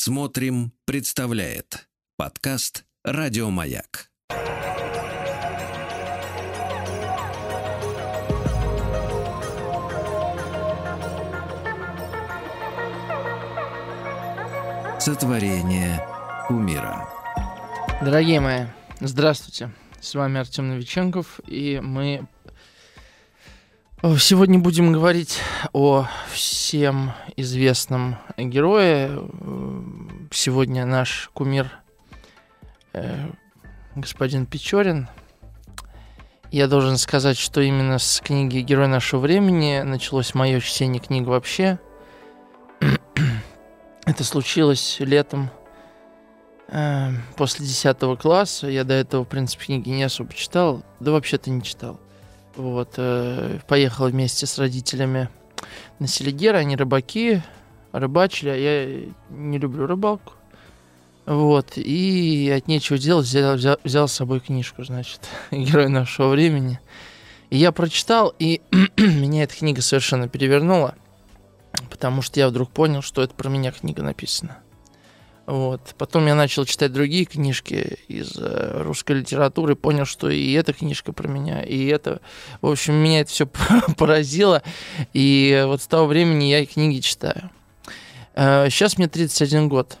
Смотрим, представляет подкаст Радиомаяк. Сотворение умира. Дорогие мои, здравствуйте. С вами Артем Новиченков, и мы сегодня будем говорить о всем известном герое. Сегодня наш кумир э, господин Печорин. Я должен сказать, что именно с книги «Герой нашего времени» началось мое чтение книг вообще. Это случилось летом э, после 10 класса. Я до этого, в принципе, книги не особо читал. Да вообще-то не читал. Вот, э, поехал вместе с родителями на Селигер. Они рыбаки, рыбачили, а я не люблю рыбалку. Вот, и от нечего делать взял, взял, взял с собой книжку, значит, «Герой нашего времени». И я прочитал, и меня эта книга совершенно перевернула, потому что я вдруг понял, что это про меня книга написана. Вот. Потом я начал читать другие книжки из э, русской литературы, понял, что и эта книжка про меня, и это... В общем, меня это все поразило, и вот с того времени я и книги читаю. Э, сейчас мне 31 год.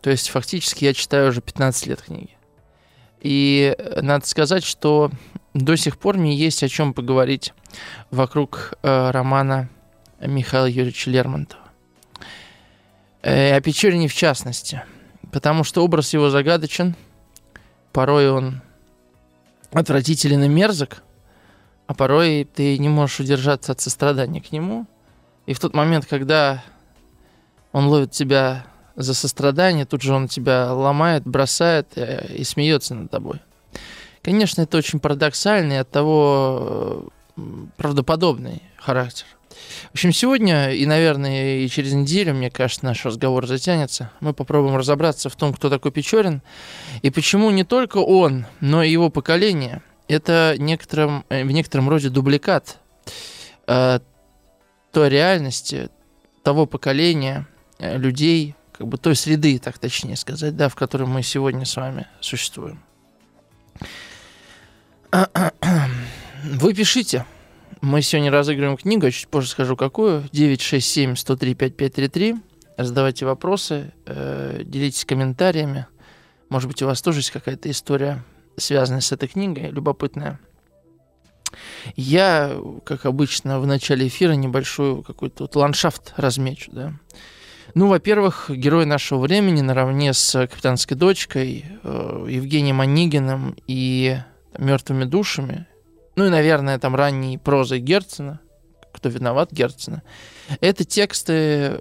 То есть фактически я читаю уже 15 лет книги. И надо сказать, что до сих пор мне есть о чем поговорить вокруг э, романа Михаила Юрьевича Лермонтова. Э, о Печерине в частности. Потому что образ его загадочен, порой он отвратителен и мерзок, а порой ты не можешь удержаться от сострадания к нему. И в тот момент, когда он ловит тебя за сострадание, тут же он тебя ломает, бросает э, и смеется над тобой. Конечно, это очень парадоксальный, от того э, правдоподобный характер. В общем, сегодня и, наверное, и через неделю, мне кажется, наш разговор затянется. Мы попробуем разобраться в том, кто такой Печорин и почему не только он, но и его поколение – это некотором, э, в некотором роде дубликат э, той реальности, того поколения людей, как бы той среды, так точнее сказать, да, в которой мы сегодня с вами существуем. Вы пишите. Мы сегодня разыгрываем книгу, я чуть позже скажу какую. 967 103 5533. Задавайте вопросы, э, делитесь комментариями. Может быть, у вас тоже есть какая-то история, связанная с этой книгой, любопытная. Я, как обычно, в начале эфира небольшой какой-то вот ландшафт размечу, да. Ну, во-первых, герой нашего времени наравне с «Капитанской дочкой», э, Евгением Онегиным и «Мертвыми душами», ну и, наверное, там ранней прозой Герцена, кто виноват Герцена, это тексты,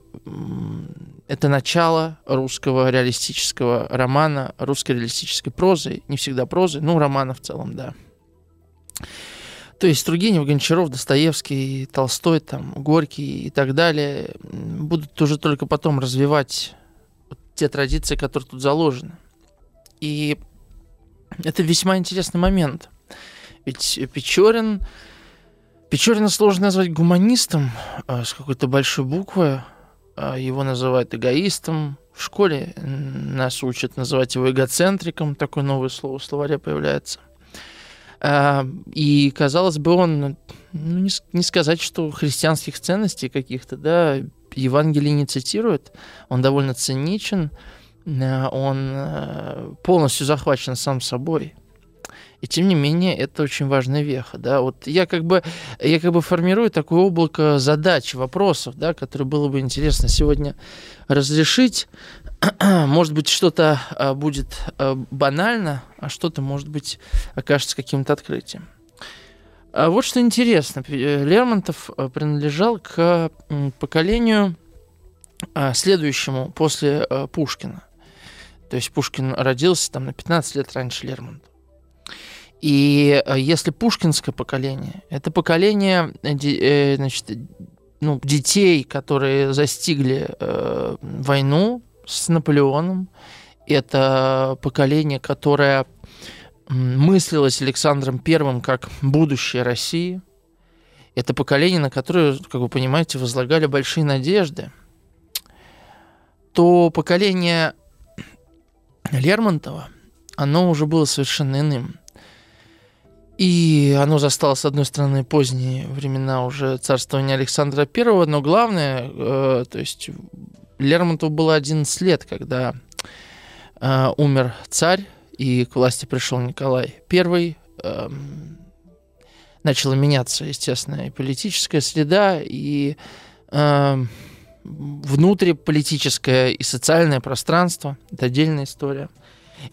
это начало русского реалистического романа, русской реалистической прозы, не всегда прозы, ну, романа в целом, да. То есть Тургенев, Гончаров, Достоевский, Толстой, там, Горький и так далее будут уже только потом развивать те традиции, которые тут заложены. И это весьма интересный момент. Печорин... Печорина сложно назвать гуманистом а, с какой-то большой буквы. А, его называют эгоистом. В школе нас учат называть его эгоцентриком. Такое новое слово в словаре появляется. А, и, казалось бы, он, ну, не, не сказать, что христианских ценностей каких-то, да, Евангелие не цитирует, он довольно циничен, он полностью захвачен сам собой. И тем не менее, это очень важная веха, да. Вот я как бы, я как бы формирую такое облако задач, вопросов, да, которые было бы интересно сегодня разрешить. может быть, что-то а, будет а, банально, а что-то, может быть, окажется каким-то открытием. А вот что интересно. Лермонтов а, принадлежал к поколению следующему после Пушкина. То есть Пушкин родился там на 15 лет раньше Лермонтова. И э, если пушкинское поколение, это поколение э, э, значит, ну, детей, которые застигли э, войну с Наполеоном, это поколение, которое мыслилось Александром Первым как будущее России. Это поколение, на которое, как вы понимаете, возлагали большие надежды. то поколение Лермонтова, оно уже было совершенно иным. И оно застало, с одной стороны, поздние времена уже царствования Александра I, но главное, э, то есть Лермонтову было 11 лет, когда э, умер царь, и к власти пришел Николай I. Э, начала меняться, естественно, и политическая среда, и э, внутриполитическое и социальное пространство. Это отдельная история.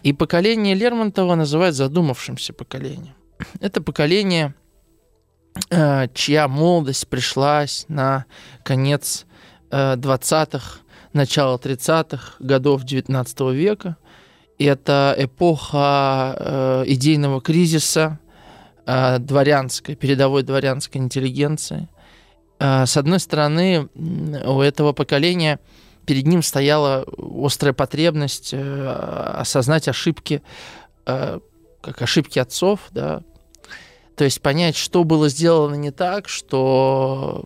И поколение Лермонтова называют задумавшимся поколением. Это поколение, э, чья молодость пришлась на конец 20-х, э, начало 30-х годов 19 века. Это эпоха э, идейного кризиса дворянской, передовой дворянской интеллигенции. С одной стороны, у этого поколения перед ним стояла острая потребность осознать ошибки как ошибки отцов, да, то есть понять, что было сделано не так, что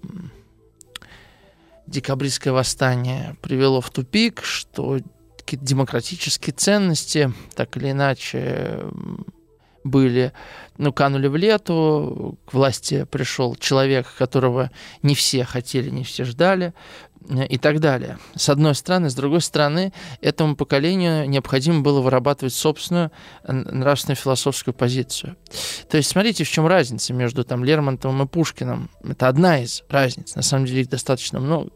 декабристское восстание привело в тупик, что какие-то демократические ценности так или иначе были, ну, канули в лету, к власти пришел человек, которого не все хотели, не все ждали, и так далее. С одной стороны. С другой стороны, этому поколению необходимо было вырабатывать собственную нравственную философскую позицию. То есть смотрите, в чем разница между там, Лермонтовым и Пушкиным. Это одна из разниц, на самом деле их достаточно много.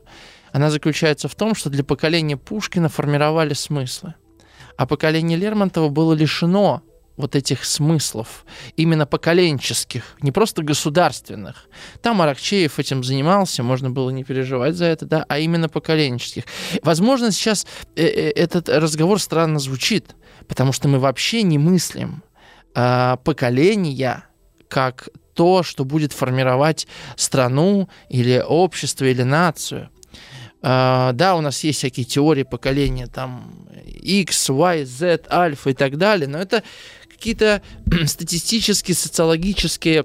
Она заключается в том, что для поколения Пушкина формировали смыслы, а поколение Лермонтова было лишено вот этих смыслов, именно поколенческих, не просто государственных. Там Аракчеев этим занимался, можно было не переживать за это, да, а именно поколенческих. Возможно, сейчас э, э, этот разговор странно звучит, потому что мы вообще не мыслим э, поколения как то, что будет формировать страну или общество или нацию. Uh, да, у нас есть всякие теории поколения, там X, Y, Z, альфа и так далее, но это какие-то статистические, социологические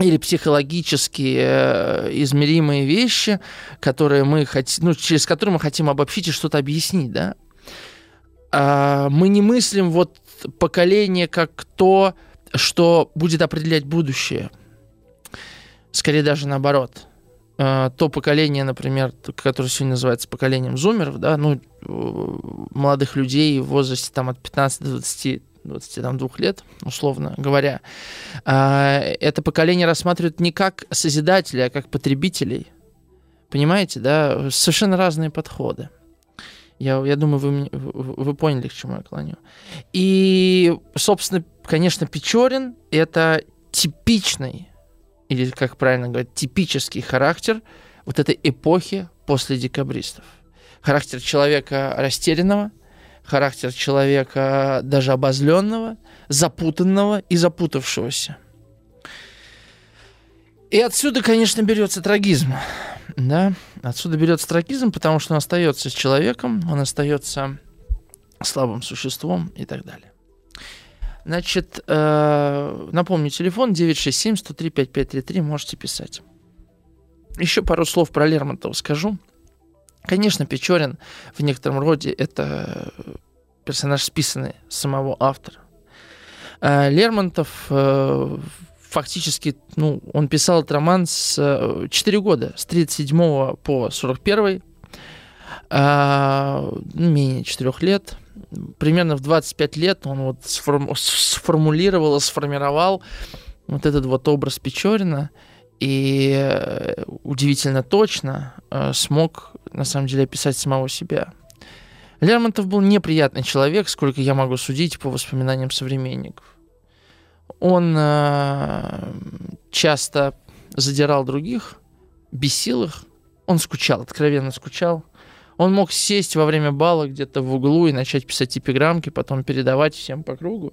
или психологические э, измеримые вещи, которые мы хотим, ну, через которые мы хотим обобщить и что-то объяснить, да. А мы не мыслим вот поколение как то, что будет определять будущее. Скорее даже наоборот. А, то поколение, например, которое сегодня называется поколением зумеров, да, ну, молодых людей в возрасте там, от 15 до 20 22 лет, условно говоря, а, это поколение рассматривают не как созидателей, а как потребителей. Понимаете, да? Совершенно разные подходы. Я, я думаю, вы, вы поняли, к чему я клоню. И, собственно, конечно, Печорин — это типичный, или, как правильно говорить, типический характер вот этой эпохи после декабристов. Характер человека растерянного, характер человека даже обозленного, запутанного и запутавшегося. И отсюда, конечно, берется трагизм. Да? Отсюда берется трагизм, потому что он остается с человеком, он остается слабым существом и так далее. Значит, э, напомню, телефон 967-103-5533, можете писать. Еще пару слов про Лермонтова скажу. Конечно, Печорин в некотором роде это персонаж, списанный самого автора. А Лермонтов э, фактически, ну, он писал этот роман с 4 э, года, с 37 по 41, а, ну, менее 4 лет. Примерно в 25 лет он вот сформулировал и сформировал вот этот вот образ Печорина и э, удивительно точно смог на самом деле описать самого себя. Лермонтов был неприятный человек, сколько я могу судить по воспоминаниям современников. Он э, часто задирал других, бесил их, он скучал, откровенно скучал. Он мог сесть во время бала где-то в углу и начать писать эпиграммки, потом передавать всем по кругу.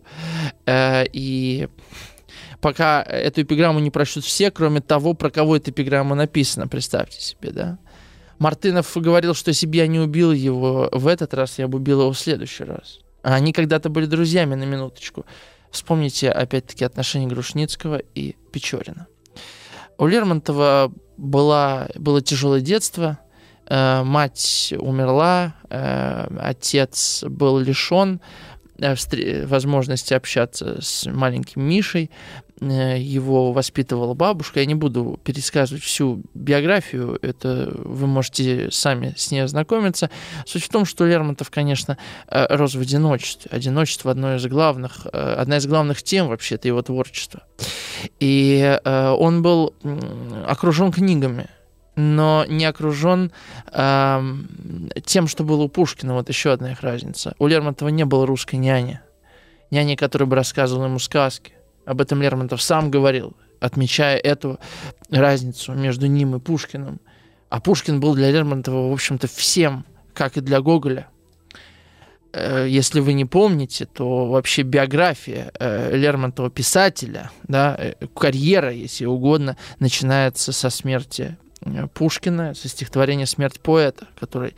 Э, и пока эту эпиграмму не прочтут все, кроме того, про кого эта эпиграмма написана, представьте себе, да. Мартынов говорил, что если бы я не убил его в этот раз, я бы убил его в следующий раз. А они когда-то были друзьями на минуточку. Вспомните, опять-таки, отношения Грушницкого и Печорина. У Лермонтова была, было тяжелое детство, Э, мать умерла, э, отец был лишен возможности общаться с маленьким Мишей. Его воспитывала бабушка. Я не буду пересказывать всю биографию, это вы можете сами с ней ознакомиться. Суть в том, что Лермонтов, конечно, рос в одиночестве. Одиночество одно из главных, одна из главных тем вообще это его творчество. И он был окружен книгами но не окружен э, тем, что было у Пушкина. Вот еще одна их разница. У Лермонтова не было русской няни. Няни, которая бы рассказывала ему сказки. Об этом Лермонтов сам говорил, отмечая эту разницу между ним и Пушкиным. А Пушкин был для Лермонтова, в общем-то, всем, как и для Гоголя. Э, если вы не помните, то вообще биография э, Лермонтова писателя, да, э, карьера, если угодно, начинается со смерти Пушкина со стихотворения «Смерть поэта», который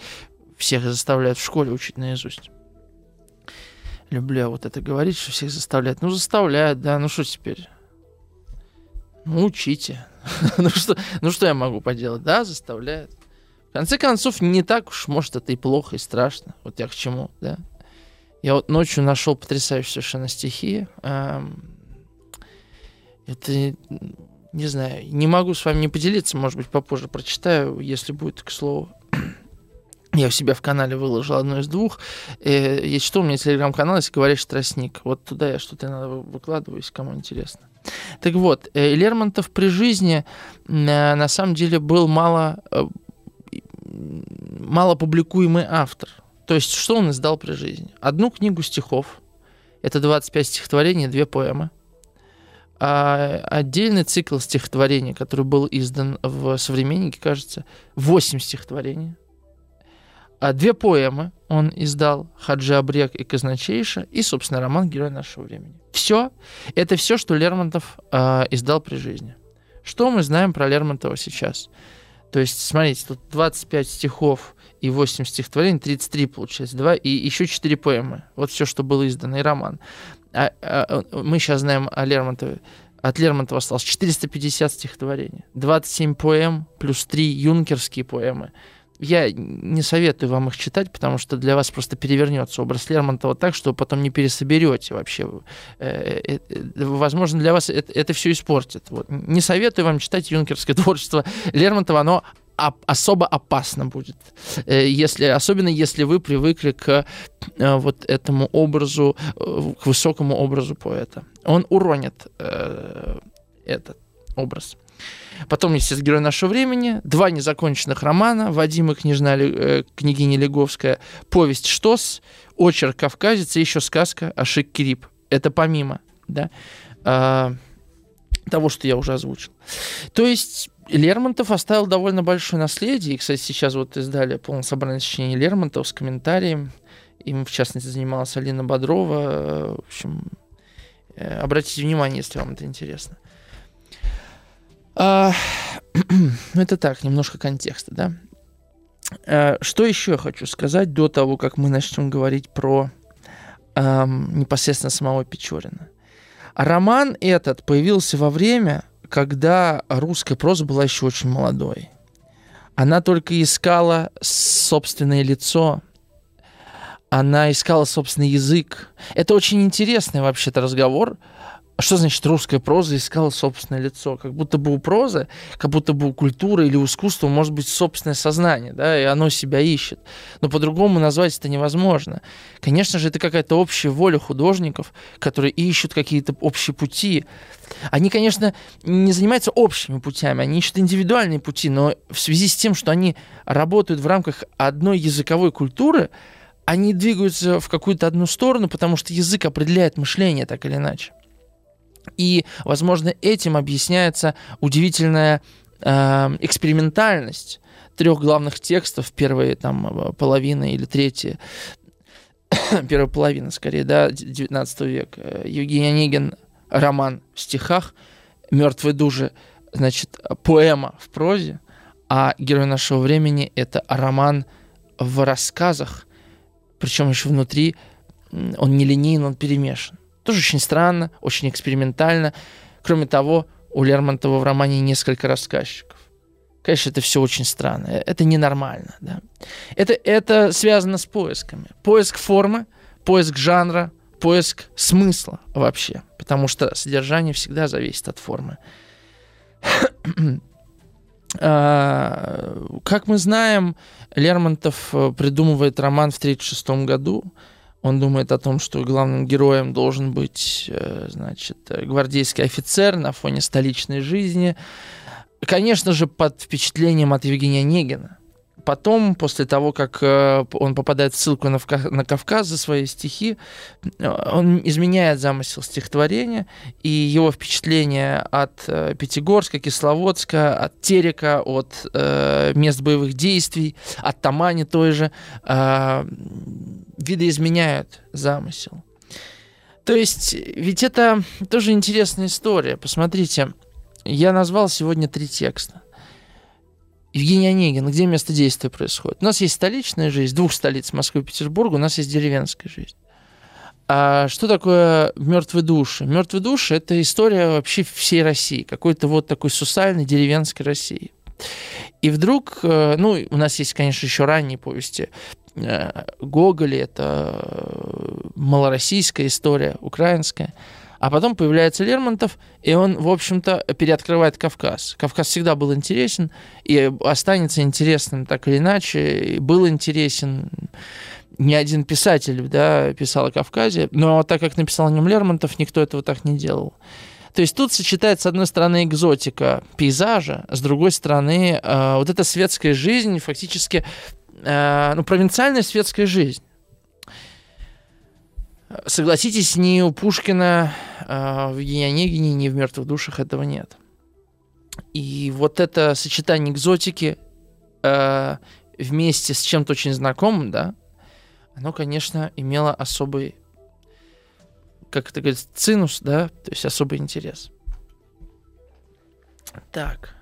всех заставляют в школе учить наизусть. Люблю вот это говорить, что всех заставляют. Ну, заставляют, да, ну что теперь? Ну, учите. ну, что, ну, что я могу поделать? Да, заставляют. В конце концов, не так уж, может, это и плохо, и страшно. Вот я к чему, да. Я вот ночью нашел потрясающие совершенно стихи. Это не знаю, не могу с вами не поделиться, может быть, попозже прочитаю, если будет к слову. Я у себя в канале выложил одно из двух. Э, если что, у меня телеграм-канал, если говоришь тростник. Вот туда я что-то иногда выкладываю, если кому интересно. Так вот, э, Лермонтов при жизни э, на самом деле был мало, мало публикуемый автор. То есть, что он издал при жизни? Одну книгу стихов, это 25 стихотворений, две поэмы а отдельный цикл стихотворений, который был издан в «Современнике», кажется, 8 стихотворений. А две поэмы он издал «Хаджи Абрек» и «Казначейша», и, собственно, роман «Герой нашего времени». Все. Это все, что Лермонтов э, издал при жизни. Что мы знаем про Лермонтова сейчас? То есть, смотрите, тут 25 стихов и 8 стихотворений, 33 получается, 2, и еще 4 поэмы. Вот все, что было издано, и роман а, а, мы сейчас знаем о Лермонтове, от Лермонтова осталось 450 стихотворений, 27 поэм плюс 3 юнкерские поэмы. Я не советую вам их читать, потому что для вас просто перевернется образ Лермонтова так, что вы потом не пересоберете вообще. Э, э, э, возможно, для вас это, это все испортит. Вот. Не советую вам читать юнкерское творчество Лермонтова, оно особо опасно будет, э, если, особенно если вы привыкли к э, вот этому образу, э, к высокому образу поэта. Он уронит этот образ. Потом, естественно, герой нашего времени, два незаконченных романа, Вадим и княжна, э, княгиня Леговская, повесть «Штос», очерк «Кавказец» и еще сказка «Ашик Кирип». Это помимо, да, э, того, что я уже озвучил. То есть Лермонтов оставил довольно большое наследие. И, кстати, сейчас вот издали полное собрание сочинений Лермонтова с комментарием. Им, в частности, занималась Алина Бодрова. В общем, э, обратите внимание, если вам это интересно. А, ну, это так, немножко контекста, да. А, что еще я хочу сказать до того, как мы начнем говорить про непосредственно самого Печорина? Роман этот появился во время, когда русская проза была еще очень молодой. Она только искала собственное лицо, она искала собственный язык. Это очень интересный вообще-то разговор, что значит русская проза искала собственное лицо? Как будто бы у прозы, как будто бы у культуры или у искусства может быть собственное сознание, да, и оно себя ищет. Но по-другому назвать это невозможно. Конечно же, это какая-то общая воля художников, которые ищут какие-то общие пути. Они, конечно, не занимаются общими путями, они ищут индивидуальные пути, но в связи с тем, что они работают в рамках одной языковой культуры, они двигаются в какую-то одну сторону, потому что язык определяет мышление так или иначе. И, возможно, этим объясняется удивительная э, экспериментальность трех главных текстов, первые там половина или третья, первая половина, скорее, да, 19 века. Евгений Онегин роман в стихах, «Мертвые души», значит, поэма в прозе, а «Герой нашего времени» — это роман в рассказах, причем еще внутри он не линейный, он перемешан. Тоже очень странно, очень экспериментально. Кроме того, у Лермонтова в романе несколько рассказчиков. Конечно, это все очень странно. Это ненормально. Да? Это, это связано с поисками. Поиск формы, поиск жанра, поиск смысла вообще. Потому что содержание всегда зависит от формы. А, как мы знаем, Лермонтов э, придумывает роман в 1936 году. Он думает о том, что главным героем должен быть, э, значит, гвардейский офицер на фоне столичной жизни. Конечно же, под впечатлением от Евгения Негина. Потом, после того, как э, он попадает в ссылку на, Кавказ за свои стихи, э, он изменяет замысел стихотворения, и его впечатление от э, Пятигорска, Кисловодска, от Терека, от э, мест боевых действий, от Тамани той же, э, видоизменяют замысел. То есть, ведь это тоже интересная история. Посмотрите, я назвал сегодня три текста. Евгений Онегин, где место действия происходит? У нас есть столичная жизнь, двух столиц, Москвы и Петербурга, у нас есть деревенская жизнь. А что такое мертвые души? Мертвые души – это история вообще всей России, какой-то вот такой сусальной деревенской России. И вдруг, э, ну, у нас есть, конечно, еще ранние повести э, Гоголя, это э, малороссийская история, украинская – а потом появляется Лермонтов, и он, в общем-то, переоткрывает Кавказ. Кавказ всегда был интересен и останется интересным так или иначе. И был интересен ни один писатель да, писал о Кавказе, но так как написал о нем Лермонтов, никто этого так не делал. То есть тут сочетается, с одной стороны, экзотика пейзажа, с другой стороны, э, вот эта светская жизнь, фактически, э, ну, провинциальная светская жизнь. Согласитесь, ни у Пушкина э, в Евгении Онегине, ни в «Мертвых душах» этого нет. И вот это сочетание экзотики э, вместе с чем-то очень знакомым, да, оно, конечно, имело особый, как это говорится, цинус, да, то есть особый интерес. Так,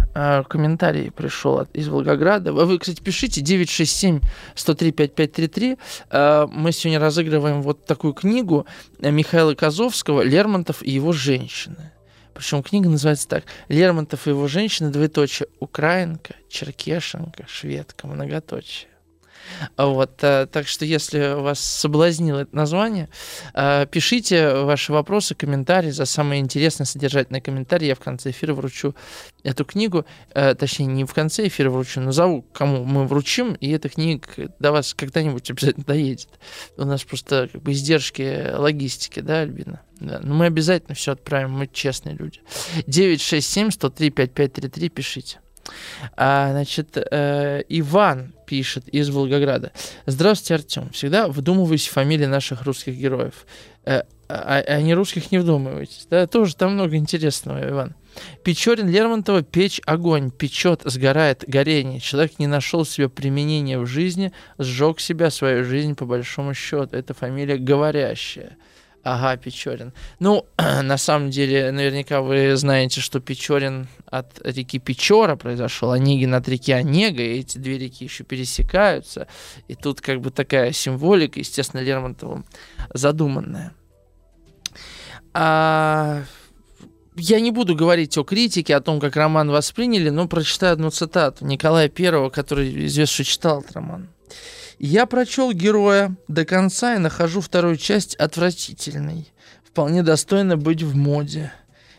комментарий пришел из Волгограда. Вы, кстати, пишите 967-103-5533. А, мы сегодня разыгрываем вот такую книгу Михаила Козовского «Лермонтов и его женщины». Причем книга называется так. Лермонтов и его женщины, двоеточие, украинка, черкешенка, шведка, многоточие. Вот, э, так что если вас соблазнило это название, э, пишите ваши вопросы, комментарии. За самые интересные содержательные комментарии я в конце эфира вручу эту книгу. Э, точнее, не в конце эфира вручу, назову, кому мы вручим, и эта книга до вас когда-нибудь обязательно доедет. У нас просто как бы издержки логистики, да, Альбина? Да, но мы обязательно все отправим, мы честные люди. 967 103 5533 пишите. А, значит, э, Иван пишет из Волгограда. Здравствуйте, Артем. Всегда вдумываюсь в фамилии наших русских героев. Э, а, а не русских не вдумываетесь. Да, тоже там много интересного, Иван. Печорин Лермонтова печь огонь, печет, сгорает, горение. Человек не нашел себе применения в жизни, сжег себя, свою жизнь по большому счету. Это фамилия говорящая. Ага, Печорин. Ну, на самом деле, наверняка вы знаете, что Печорин от реки Печора произошел, Онегин от реки Онега, и эти две реки еще пересекаются. И тут как бы такая символика, естественно, Лермонтовым задуманная. А, я не буду говорить о критике, о том, как роман восприняли, но прочитаю одну цитату Николая Первого, который известно, читал этот роман. Я прочел героя до конца и нахожу вторую часть отвратительной. Вполне достойно быть в моде.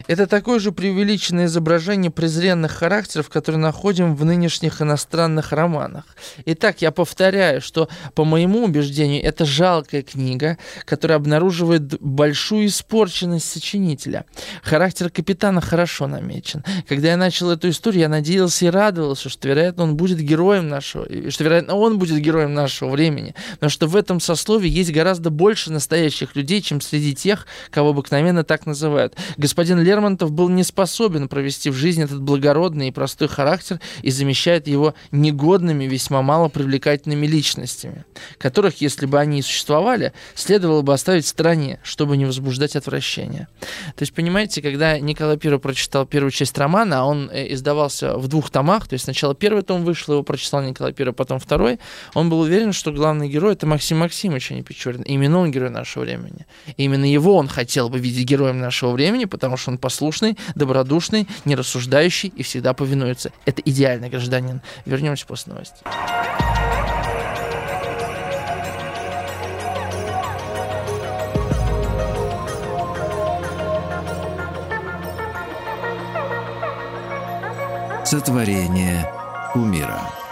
Это такое же преувеличенное изображение презренных характеров, которые находим в нынешних иностранных романах. Итак, я повторяю, что, по моему убеждению, это жалкая книга, которая обнаруживает большую испорченность сочинителя. Характер капитана хорошо намечен. Когда я начал эту историю, я надеялся и радовался, что, вероятно, он будет героем нашего, что, вероятно, он будет героем нашего времени, но что в этом сословии есть гораздо больше настоящих людей, чем среди тех, кого обыкновенно так называют. Господин Лер Лермонтов был не способен провести в жизнь этот благородный и простой характер и замещает его негодными, весьма мало привлекательными личностями, которых, если бы они и существовали, следовало бы оставить в стороне, чтобы не возбуждать отвращение. То есть, понимаете, когда Николай I прочитал первую часть романа, а он э, издавался в двух томах, то есть сначала первый том вышел, его прочитал Николай I, потом второй, он был уверен, что главный герой это Максим Максимович, а не Печорин. Именно он герой нашего времени. Именно его он хотел бы видеть героем нашего времени, потому что он послушный, добродушный, нерассуждающий и всегда повинуется. Это идеальный гражданин. Вернемся после новостей. Сотворение умира.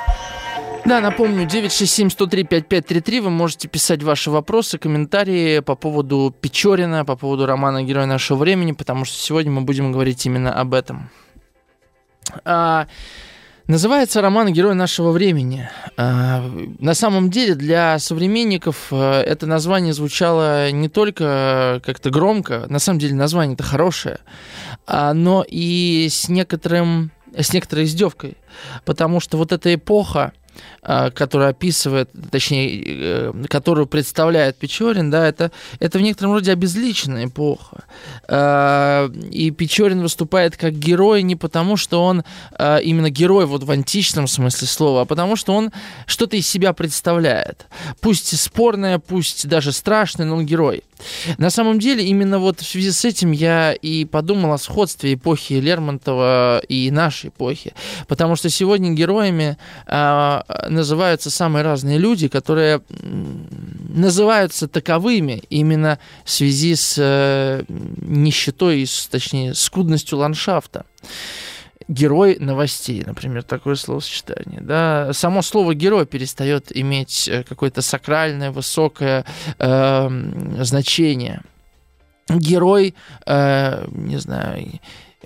Да, напомню, 967-103-5533. Вы можете писать ваши вопросы, комментарии по поводу Печорина, по поводу романа «Герой нашего времени», потому что сегодня мы будем говорить именно об этом. А, называется роман «Герой нашего времени». А, на самом деле для современников а, это название звучало не только как-то громко, на самом деле название-то хорошее, а, но и с некоторым с некоторой издевкой, потому что вот эта эпоха, а, которая описывает, точнее, э, которую представляет Печорин, да, это, это в некотором роде обезличенная эпоха. А, и Печорин выступает как герой не потому, что он а, именно герой вот в античном смысле слова, а потому что он что-то из себя представляет. Пусть спорное, пусть даже страшное, но он герой. На самом деле, именно вот в связи с этим я и подумал о сходстве эпохи Лермонтова и нашей эпохи. Потому что сегодня героями называются самые разные люди, которые называются таковыми именно в связи с э, нищетой, с, точнее, скудностью ландшафта герой новостей, например, такое словосочетание. Да? Само слово герой перестает иметь э, какое-то сакральное, высокое э, значение. Герой, э, не знаю,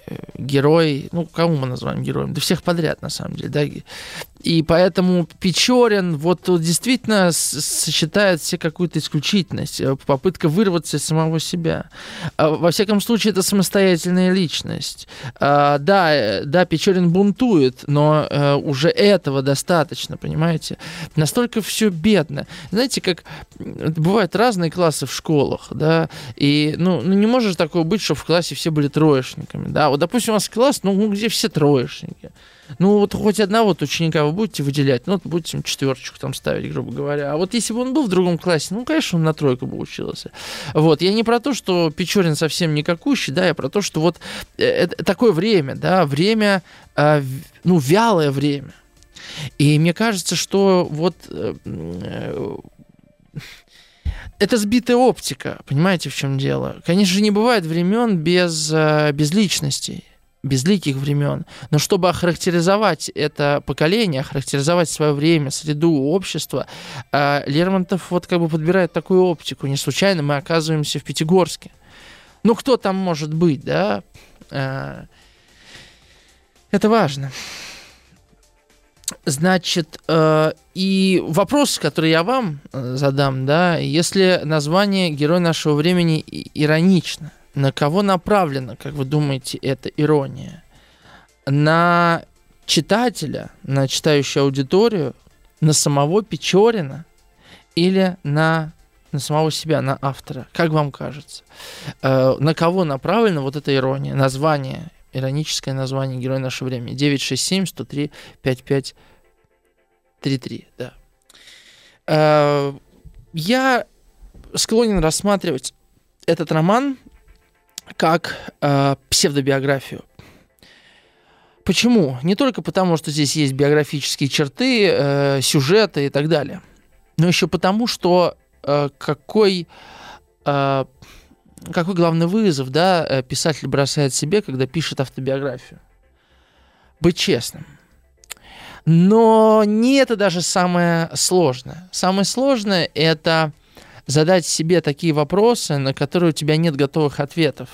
э, герой, ну, кому мы называем героем? Да всех подряд, на самом деле, да, и поэтому Печорин вот, действительно сочетает все какую-то исключительность, э, попытка вырваться из самого себя. А, во всяком случае, это самостоятельная личность. А, да, э, да, Печорин бунтует, но э, уже этого достаточно, понимаете? Настолько все бедно. Знаете, как бывают разные классы в школах, да, и ну, ну не может такого быть, что в классе все были троечниками, да. Вот, допустим, у вас класс, ну, где все троечники. Ну, вот хоть одного вот ученика вы будете выделять, ну, вот будете четверочку там ставить, грубо говоря. А вот если бы он был в другом классе, ну, конечно, он на тройку бы учился. Вот, я не про то, что Печорин совсем никакущий, да, я про то, что вот это такое время, да, время, э, ну, вялое время. И мне кажется, что вот э, э, это сбитая оптика, понимаете, в чем дело? Конечно же, не бывает времен без, без личностей безликих времен. Но чтобы охарактеризовать это поколение, охарактеризовать свое время, среду, общество, э, Лермонтов вот как бы подбирает такую оптику. Не случайно мы оказываемся в Пятигорске. Ну, кто там может быть, да? Э, это важно. Значит, э, и вопрос, который я вам задам, да, если название «Герой нашего времени» иронично, на кого направлена, как вы думаете, эта ирония? На читателя, на читающую аудиторию, на самого Печорина или на, на самого себя, на автора? Как вам кажется? Э, на кого направлена вот эта ирония? Название, ироническое название «Герой нашего времени». 967 103 5533, да. Э, я склонен рассматривать этот роман как э, псевдобиографию. Почему? Не только потому, что здесь есть биографические черты, э, сюжеты и так далее, но еще потому, что э, какой, э, какой главный вызов да, э, писатель бросает себе, когда пишет автобиографию? Быть честным. Но не это даже самое сложное. Самое сложное – это задать себе такие вопросы, на которые у тебя нет готовых ответов.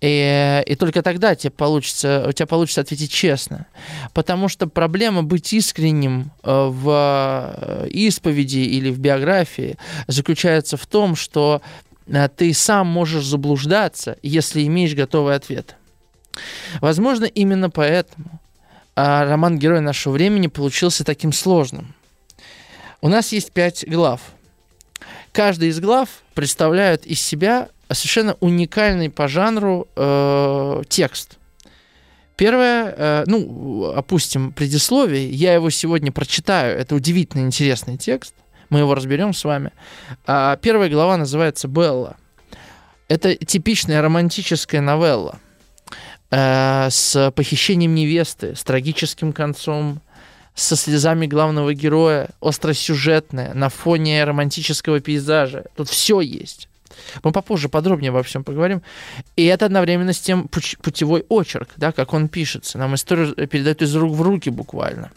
И, и только тогда тебе получится, у тебя получится ответить честно. Потому что проблема быть искренним э, в э, исповеди или в биографии заключается в том, что э, ты сам можешь заблуждаться, если имеешь готовый ответ. Возможно, именно поэтому роман «Герой нашего времени» получился таким сложным. У нас есть пять глав – каждый из глав представляет из себя совершенно уникальный по жанру э, текст. Первое, э, ну, опустим предисловие, я его сегодня прочитаю, это удивительно интересный текст, мы его разберем с вами. А первая глава называется «Белла». Это типичная романтическая новелла э, с похищением невесты, с трагическим концом, со слезами главного героя, остросюжетная, на фоне романтического пейзажа. Тут все есть. Мы попозже подробнее обо всем поговорим. И это одновременно с тем путевой очерк, да, как он пишется. Нам историю передают из рук в руки буквально.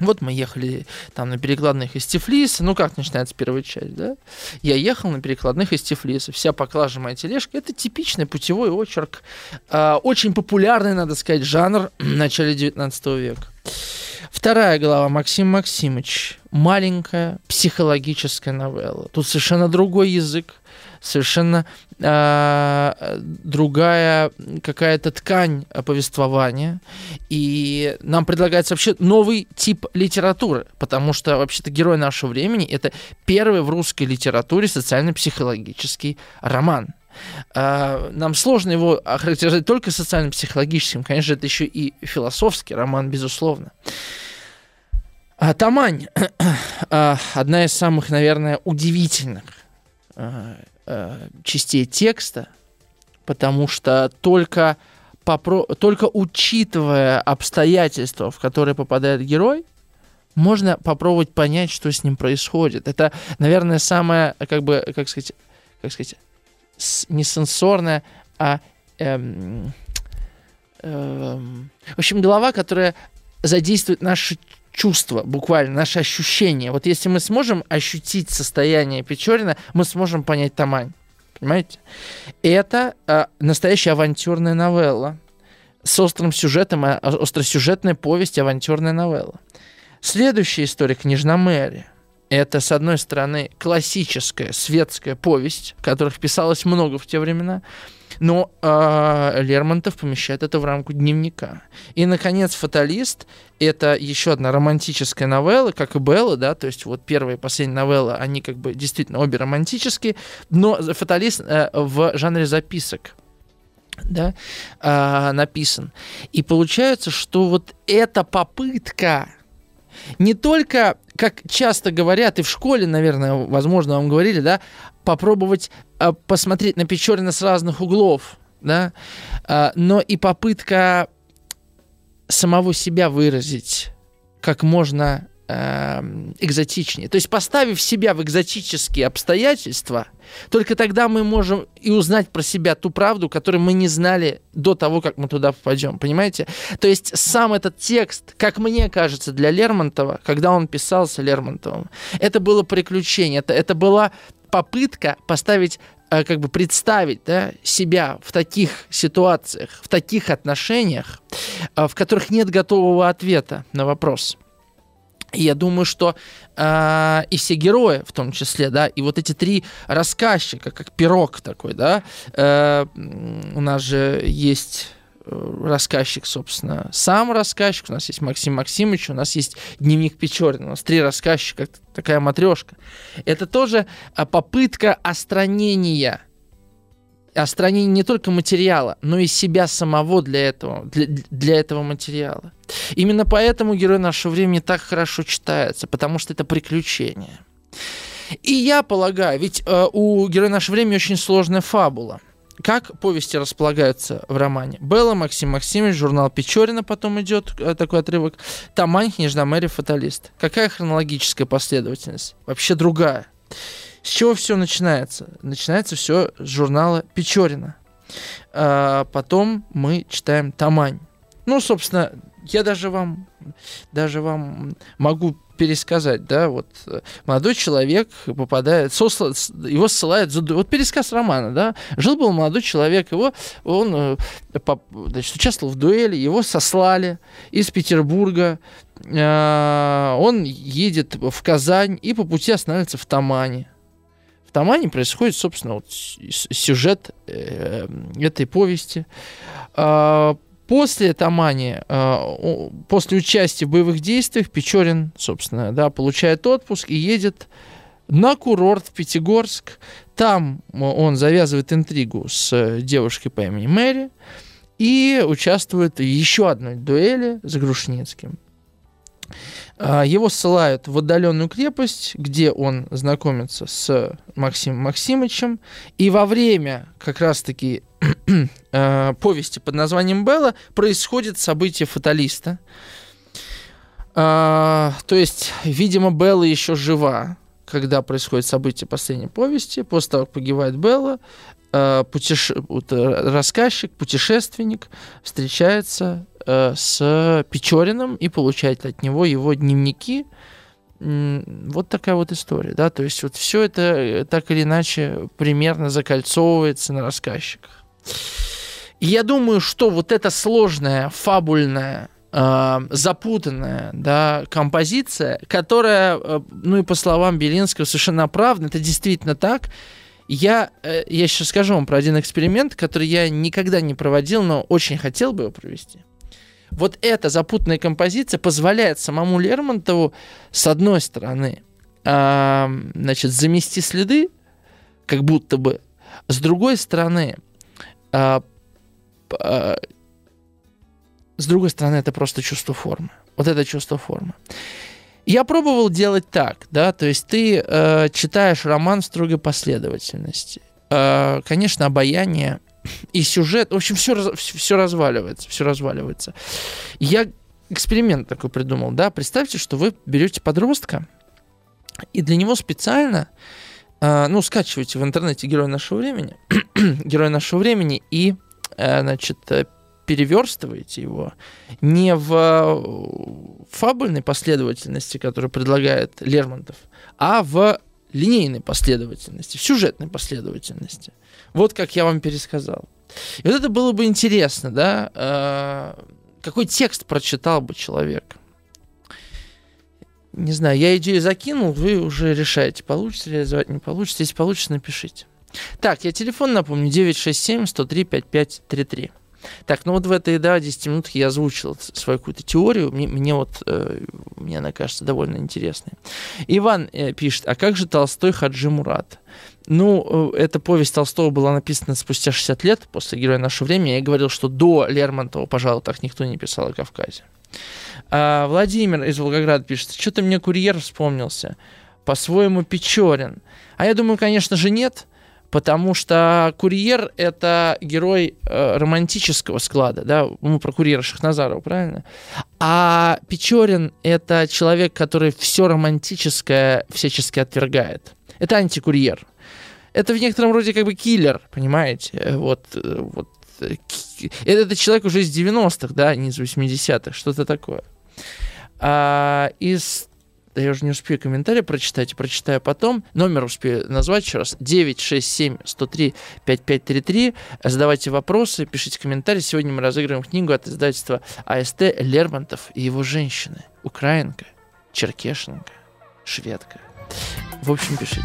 Вот мы ехали там на перекладных из Тифлиса. Ну, как начинается первая часть, да? Я ехал на перекладных из Тифлиса. Вся поклажа моя тележка. Это типичный путевой очерк. Э, очень популярный, надо сказать, жанр в начале 19 века. Вторая глава Максим Максимович. Маленькая психологическая новелла. Тут совершенно другой язык совершенно э, другая какая-то ткань повествования. И нам предлагается вообще новый тип литературы, потому что вообще-то герой нашего времени это первый в русской литературе социально-психологический роман. Нам сложно его охарактеризовать только социально-психологическим. Конечно, это еще и философский роман, безусловно. А Тамань одна из самых, наверное, удивительных э, частей текста, потому что только, попро- только учитывая обстоятельства, в которые попадает герой, можно попробовать понять, что с ним происходит. Это, наверное, самое, как бы, как сказать, как сказать, не сенсорное, а эм, эм, в общем, голова, которая задействует наши чувства, буквально, наши ощущения. Вот если мы сможем ощутить состояние Печорина, мы сможем понять Тамань. Понимаете? Это э, настоящая авантюрная новелла с острым сюжетом, а, остросюжетная повесть, авантюрная новелла. Следующая история «Княжна Мэри». Это, с одной стороны, классическая светская повесть, которых писалось много в те времена, но э, Лермонтов помещает это в рамку дневника. И, наконец, «Фаталист» — это еще одна романтическая новелла, как и «Белла», да, то есть вот первая и последняя новелла, они как бы действительно обе романтические, но «Фаталист» э, в жанре записок да, э, написан. И получается, что вот эта попытка не только, как часто говорят, и в школе, наверное, возможно, вам говорили, да, попробовать посмотреть на Печорина с разных углов, да, э, но и попытка самого себя выразить как можно Эм, экзотичнее. То есть поставив себя в экзотические обстоятельства, только тогда мы можем и узнать про себя ту правду, которую мы не знали до того, как мы туда попадем. Понимаете? То есть сам этот текст, как мне кажется, для Лермонтова, когда он писался Лермонтовым, это было приключение, это, это была попытка поставить э, как бы представить да, себя в таких ситуациях, в таких отношениях, э, в которых нет готового ответа на вопрос. И я думаю, что э, и все герои, в том числе, да, и вот эти три рассказчика, как пирог такой, да, э, у нас же есть рассказчик, собственно, сам рассказчик, у нас есть Максим Максимович, у нас есть дневник Печорина, у нас три рассказчика, такая матрешка. Это тоже э, попытка остранения остранение не только материала, но и себя самого для этого, для, для этого материала. Именно поэтому герой нашего времени так хорошо читается, потому что это приключение. И я полагаю, ведь э, у героя нашего времени очень сложная фабула. Как повести располагаются в романе? Белла, Максим Максимович, журнал Печорина потом идет э, такой отрывок. Тамань, княжна Мэри, фаталист. Какая хронологическая последовательность? Вообще другая. С чего все начинается? Начинается все с журнала Печорина. А потом мы читаем Тамань. Ну, собственно, я даже вам, даже вам могу пересказать, да, вот молодой человек попадает, сосла, его ссылают, за, вот пересказ романа, да, жил-был молодой человек, его, он э, значит, участвовал в дуэли, его сослали из Петербурга, э, он едет в Казань и по пути останавливается в Тамане, Тамане происходит, собственно, вот сюжет э, этой повести. Э, после Тамани, э, после участия в боевых действиях, Печорин, собственно, да, получает отпуск и едет на курорт в Пятигорск. Там он завязывает интригу с девушкой по имени Мэри и участвует в еще одной дуэли с Грушницким. А, его ссылают в отдаленную крепость, где он знакомится с Максимом Максимычем. И во время как раз-таки э, повести под названием «Белла» происходит событие фаталиста. Э, то есть, видимо, Белла еще жива, когда происходит событие последней повести. После того, как погибает Белла, путеше... э, рассказчик, путешественник встречается э, с Печориным и получает от него его дневники. Вот такая вот история, да, то есть вот все это э, так или иначе примерно закольцовывается на рассказчиках. И я думаю, что вот эта сложная, фабульная, э, запутанная да, композиция, которая, э, ну и по словам Белинского, совершенно оправдана, это действительно так. Я, э, я сейчас скажу вам про один эксперимент, который я никогда не проводил, но очень хотел бы его провести. Вот эта запутанная композиция позволяет самому Лермонтову, с одной стороны, э, значит, замести следы, как будто бы, с другой стороны, э, э, с другой стороны, это просто чувство формы. Вот это чувство формы. Я пробовал делать так, да, то есть ты э, читаешь роман в строгой последовательности. Э, конечно, обаяние и сюжет, в общем, все, все разваливается, все разваливается. Я эксперимент такой придумал, да, представьте, что вы берете подростка, и для него специально, э, ну, скачиваете в интернете «Герой нашего времени», «Герой нашего времени» и, э, значит, э, переверстываете его не в э, фабульной последовательности, которую предлагает Лермонтов, а в линейной последовательности, в сюжетной последовательности. Вот как я вам пересказал. И вот это было бы интересно, да, э, какой текст прочитал бы человек. Не знаю, я идею закинул, вы уже решаете, получится реализовать, не получится. Если получится, напишите. Так, я телефон напомню, 967-103-5533. Так, ну вот в этой, да, 10 минутах я озвучил свою какую-то теорию. Мне, мне вот, э, мне она кажется довольно интересной. Иван э, пишет, а как же Толстой Хаджи Мурат? Ну, э, эта повесть Толстого была написана спустя 60 лет после «Героя нашего времени». Я говорил, что до Лермонтова, пожалуй, так никто не писал о Кавказе. А Владимир из Волгограда пишет, что-то мне курьер вспомнился. По-своему Печорин. А я думаю, конечно же, нет потому что курьер — это герой э, романтического склада, да, мы про курьера Шахназарова, правильно? А Печорин — это человек, который все романтическое всячески отвергает. Это антикурьер. Это в некотором роде как бы киллер, понимаете? Вот, э, вот э, это человек уже из 90-х, да, не из 80-х, что-то такое. А, из да я уже не успею комментарий прочитать, прочитаю потом. Номер успею назвать еще раз. 967 103 5533. Задавайте вопросы, пишите комментарии. Сегодня мы разыгрываем книгу от издательства АСТ Лермонтов и его женщины. Украинка, черкешенка, шведка. В общем, пишите.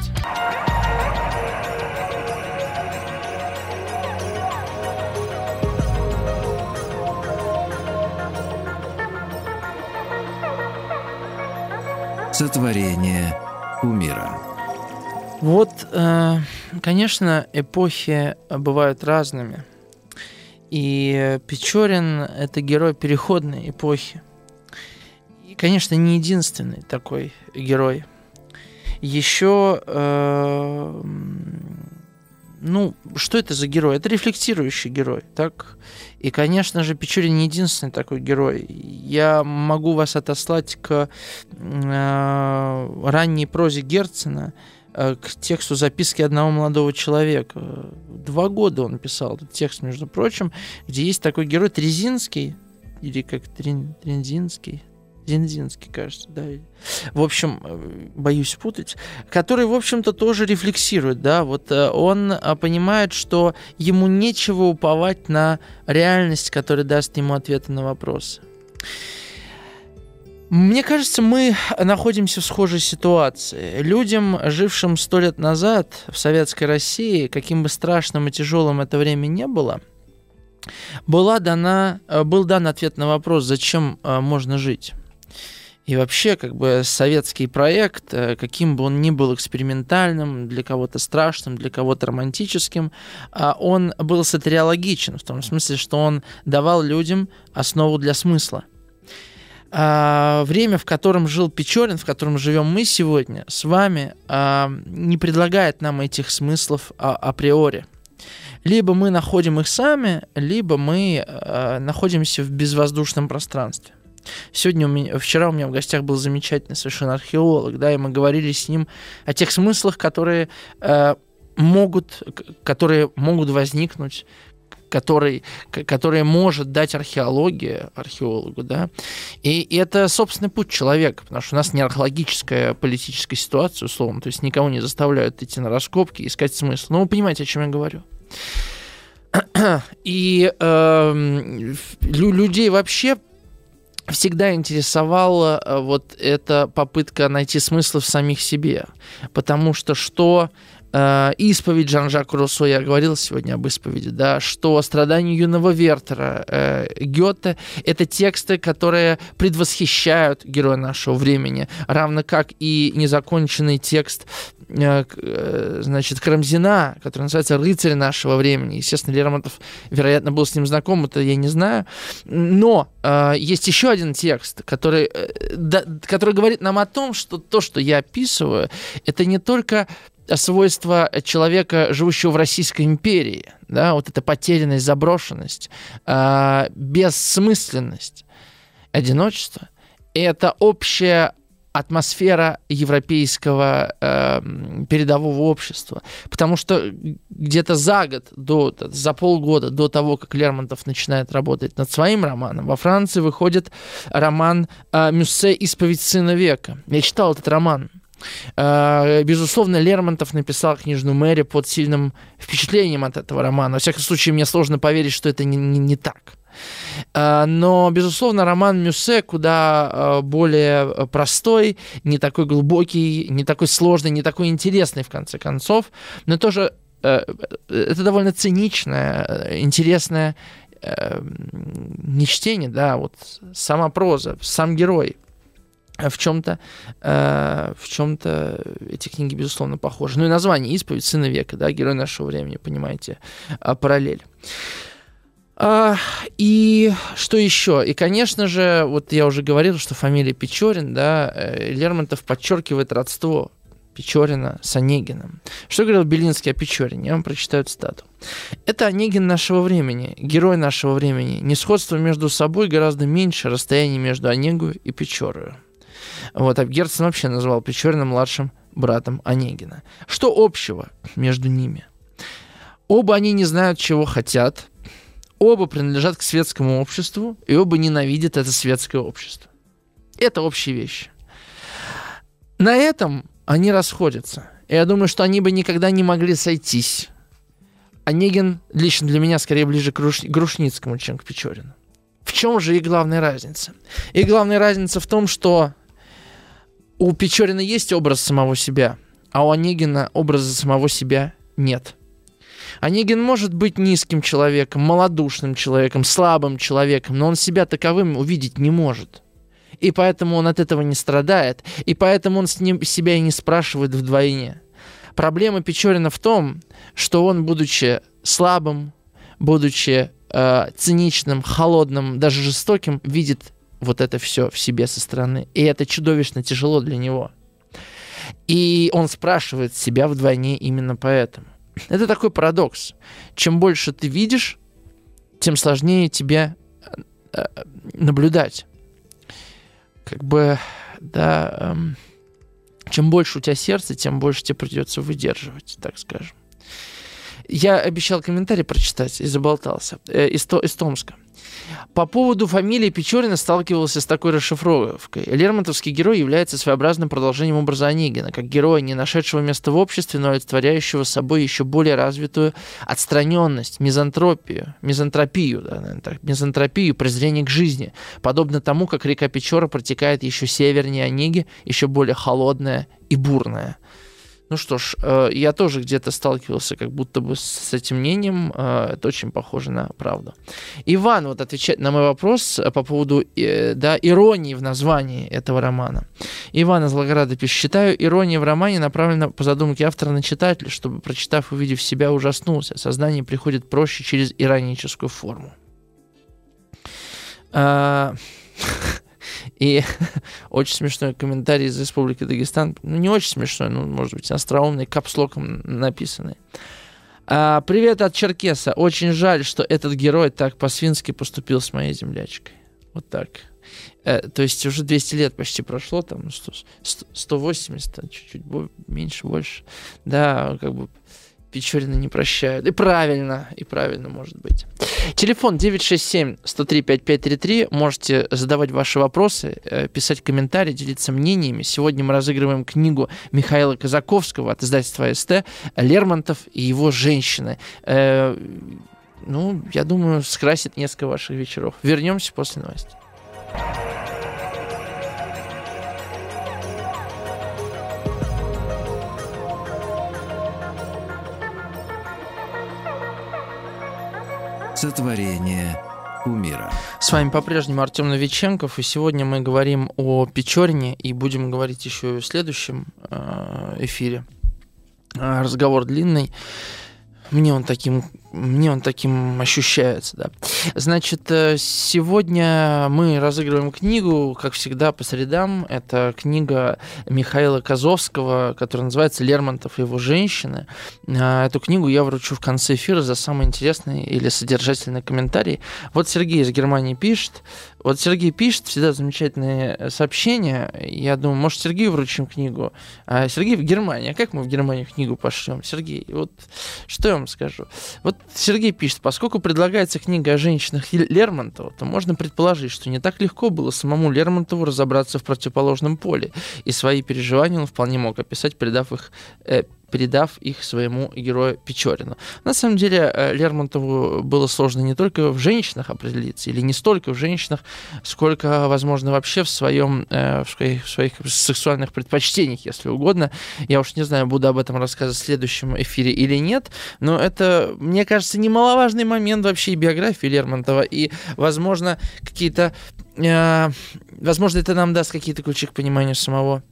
Сотворение кумира. Вот, э, конечно, эпохи бывают разными. И Печорин — это герой переходной эпохи. И, конечно, не единственный такой герой. Еще э, ну, что это за герой? Это рефлектирующий герой, так? И, конечно же, Печорин не единственный такой герой. Я могу вас отослать к э, ранней прозе Герцена, э, к тексту записки одного молодого человека. Два года он писал этот текст, между прочим, где есть такой герой Трезинский, или как Трин, Тринзинский, Зинзинский, кажется, да. В общем, э, боюсь путать, который, в общем-то, тоже рефлексирует, да, вот э, он э, понимает, что ему нечего уповать на реальность, которая даст ему ответы на вопросы. Мне кажется, мы находимся в схожей ситуации. Людям, жившим сто лет назад в советской России, каким бы страшным и тяжелым это время не было, была дана, был дан ответ на вопрос, зачем можно жить. И вообще, как бы советский проект, э, каким бы он ни был экспериментальным, для кого-то страшным, для кого-то романтическим, а, он был сатериологичен, в том смысле, что он давал людям основу для смысла. а, время, в котором жил Печорин, в котором живем мы сегодня с вами, а, не предлагает нам этих смыслов априори. Либо мы находим их сами, либо мы а, находимся в безвоздушном пространстве. Сегодня у меня, вчера у меня в гостях был замечательный совершенно археолог, да, и мы говорили с ним о тех смыслах, которые э, могут, которые могут возникнуть который, который может дать археология археологу, да, и, и это собственный путь человека, потому что у нас не археологическая политическая ситуация, условно, то есть никого не заставляют идти на раскопки, искать смысл. Ну, вы понимаете, о чем я говорю. И э, людей вообще всегда интересовала э, вот эта попытка найти смысл в самих себе. Потому что что Э, исповедь Жан-Жак Руссо, я говорил сегодня об исповеди, да, что страдания юного Вертера, э, Гёте — это тексты, которые предвосхищают героя нашего времени, равно как и незаконченный текст значит, Карамзина, который называется «Рыцарь нашего времени». Естественно, Лермонтов, вероятно, был с ним знаком, это я не знаю. Но э, есть еще один текст, который, э, да, который говорит нам о том, что то, что я описываю, это не только свойства человека, живущего в Российской империи, да, вот эта потерянность, заброшенность, э, бессмысленность, одиночество, это общая атмосфера европейского э, передового общества. Потому что где-то за год, до, за полгода до того, как Лермонтов начинает работать над своим романом, во Франции выходит роман э, Мюссе «Исповедь сына века». Я читал этот роман. Э, безусловно, Лермонтов написал книжную Мэри под сильным впечатлением от этого романа. Во всяком случае, мне сложно поверить, что это не, не, не так. Э, но, безусловно, роман Мюссе куда э, более простой, не такой глубокий, не такой сложный, не такой интересный, в конце концов, но тоже это довольно циничное, интересное не чтение, да, вот сама проза, сам герой – в чем-то э, в чем-то эти книги, безусловно, похожи. Ну и название «Исповедь сына века», да, герой нашего времени, понимаете, параллель. А, и что еще? И, конечно же, вот я уже говорил, что фамилия Печорин, да, э, Лермонтов подчеркивает родство Печорина с Онегиным. Что говорил Белинский о Печорине? Я вам прочитаю цитату. Это Онегин нашего времени, герой нашего времени. Несходство между собой гораздо меньше расстояния между Онегу и Печорою. Вот, а Герцен вообще назвал Печорина младшим братом Онегина. Что общего между ними? Оба они не знают, чего хотят, оба принадлежат к светскому обществу, и оба ненавидят это светское общество. Это общие вещи. На этом они расходятся. И я думаю, что они бы никогда не могли сойтись. Онегин лично для меня скорее ближе к Грушницкому, чем к Печорину. В чем же и главная разница? И главная разница в том, что у Печорина есть образ самого себя, а у Онегина образа самого себя нет. Онегин может быть низким человеком, малодушным человеком, слабым человеком, но он себя таковым увидеть не может. И поэтому он от этого не страдает, и поэтому он с ним себя и не спрашивает вдвойне. Проблема Печорина в том, что он, будучи слабым, будучи э, циничным, холодным, даже жестоким, видит вот это все в себе со стороны. И это чудовищно тяжело для него. И он спрашивает себя вдвойне именно поэтому. Это такой парадокс. Чем больше ты видишь, тем сложнее тебе э, наблюдать. Как бы, да, эм, чем больше у тебя сердца, тем больше тебе придется выдерживать, так скажем. Я обещал комментарий прочитать и заболтался. Э, из, из Томска. По поводу фамилии Печорина сталкивался с такой расшифровкой. Лермонтовский герой является своеобразным продолжением образа Онегина, как героя, не нашедшего места в обществе, но олицетворяющего собой еще более развитую отстраненность, мизантропию, мизантропию, да, наверное, так, мизантропию, презрение к жизни, подобно тому, как река Печора протекает еще севернее Онеги, еще более холодная и бурная. Ну что ж, э, я тоже где-то сталкивался как будто бы с этим мнением. Э, это очень похоже на правду. Иван вот отвечает на мой вопрос э, по поводу да, иронии в названии этого романа. Иван из Волгограда пишет. Считаю, ирония в романе направлена по задумке автора на читателя, чтобы, прочитав, увидев себя, ужаснулся. Сознание приходит проще через ироническую форму. И очень смешной комментарий из Республики Дагестан. Ну, не очень смешной, ну, может быть, остроумный, капслоком написанный. А, привет от Черкеса. Очень жаль, что этот герой так по-свински поступил с моей землячкой. Вот так. Э, то есть уже 200 лет почти прошло, там 100, 180, чуть-чуть меньше, больше. Да, как бы Печорина не прощают. И правильно, и правильно, может быть. Телефон 967-103-5533. Можете задавать ваши вопросы, э, писать комментарии, делиться мнениями. Сегодня мы разыгрываем книгу Михаила Казаковского от издательства СТ «Лермонтов и его женщины». Э, ну, я думаю, скрасит несколько ваших вечеров. Вернемся после новостей. Сотворение умира. С вами по-прежнему Артем Новиченков, и сегодня мы говорим о Печорине, и будем говорить еще и в следующем э, эфире. Э, разговор длинный. Мне он таким мне он таким ощущается, да. Значит, э, сегодня мы разыгрываем книгу, как всегда, по средам. Это книга Михаила Козовского, которая называется «Лермонтов и его женщины». А, эту книгу я вручу в конце эфира за самый интересный или содержательный комментарий. Вот Сергей из Германии пишет. Вот Сергей пишет всегда замечательные сообщения. Я думаю, может, Сергею вручим книгу. А Сергей в Германии. А как мы в Германию книгу пошлем? Сергей, вот что я вам скажу? Вот Сергей пишет, поскольку предлагается книга о женщинах Лермонтова, то можно предположить, что не так легко было самому Лермонтову разобраться в противоположном поле, и свои переживания он вполне мог описать, передав их э, передав их своему герою Печорину. На самом деле э, Лермонтову было сложно не только в женщинах определиться, или не столько в женщинах, сколько, возможно, вообще в, своем, э, в, своих, в своих сексуальных предпочтениях, если угодно. Я уж не знаю, буду об этом рассказывать в следующем эфире или нет, но это, мне кажется, немаловажный момент вообще биографии Лермонтова, и, возможно, какие-то... Э, возможно, это нам даст какие-то ключи к пониманию самого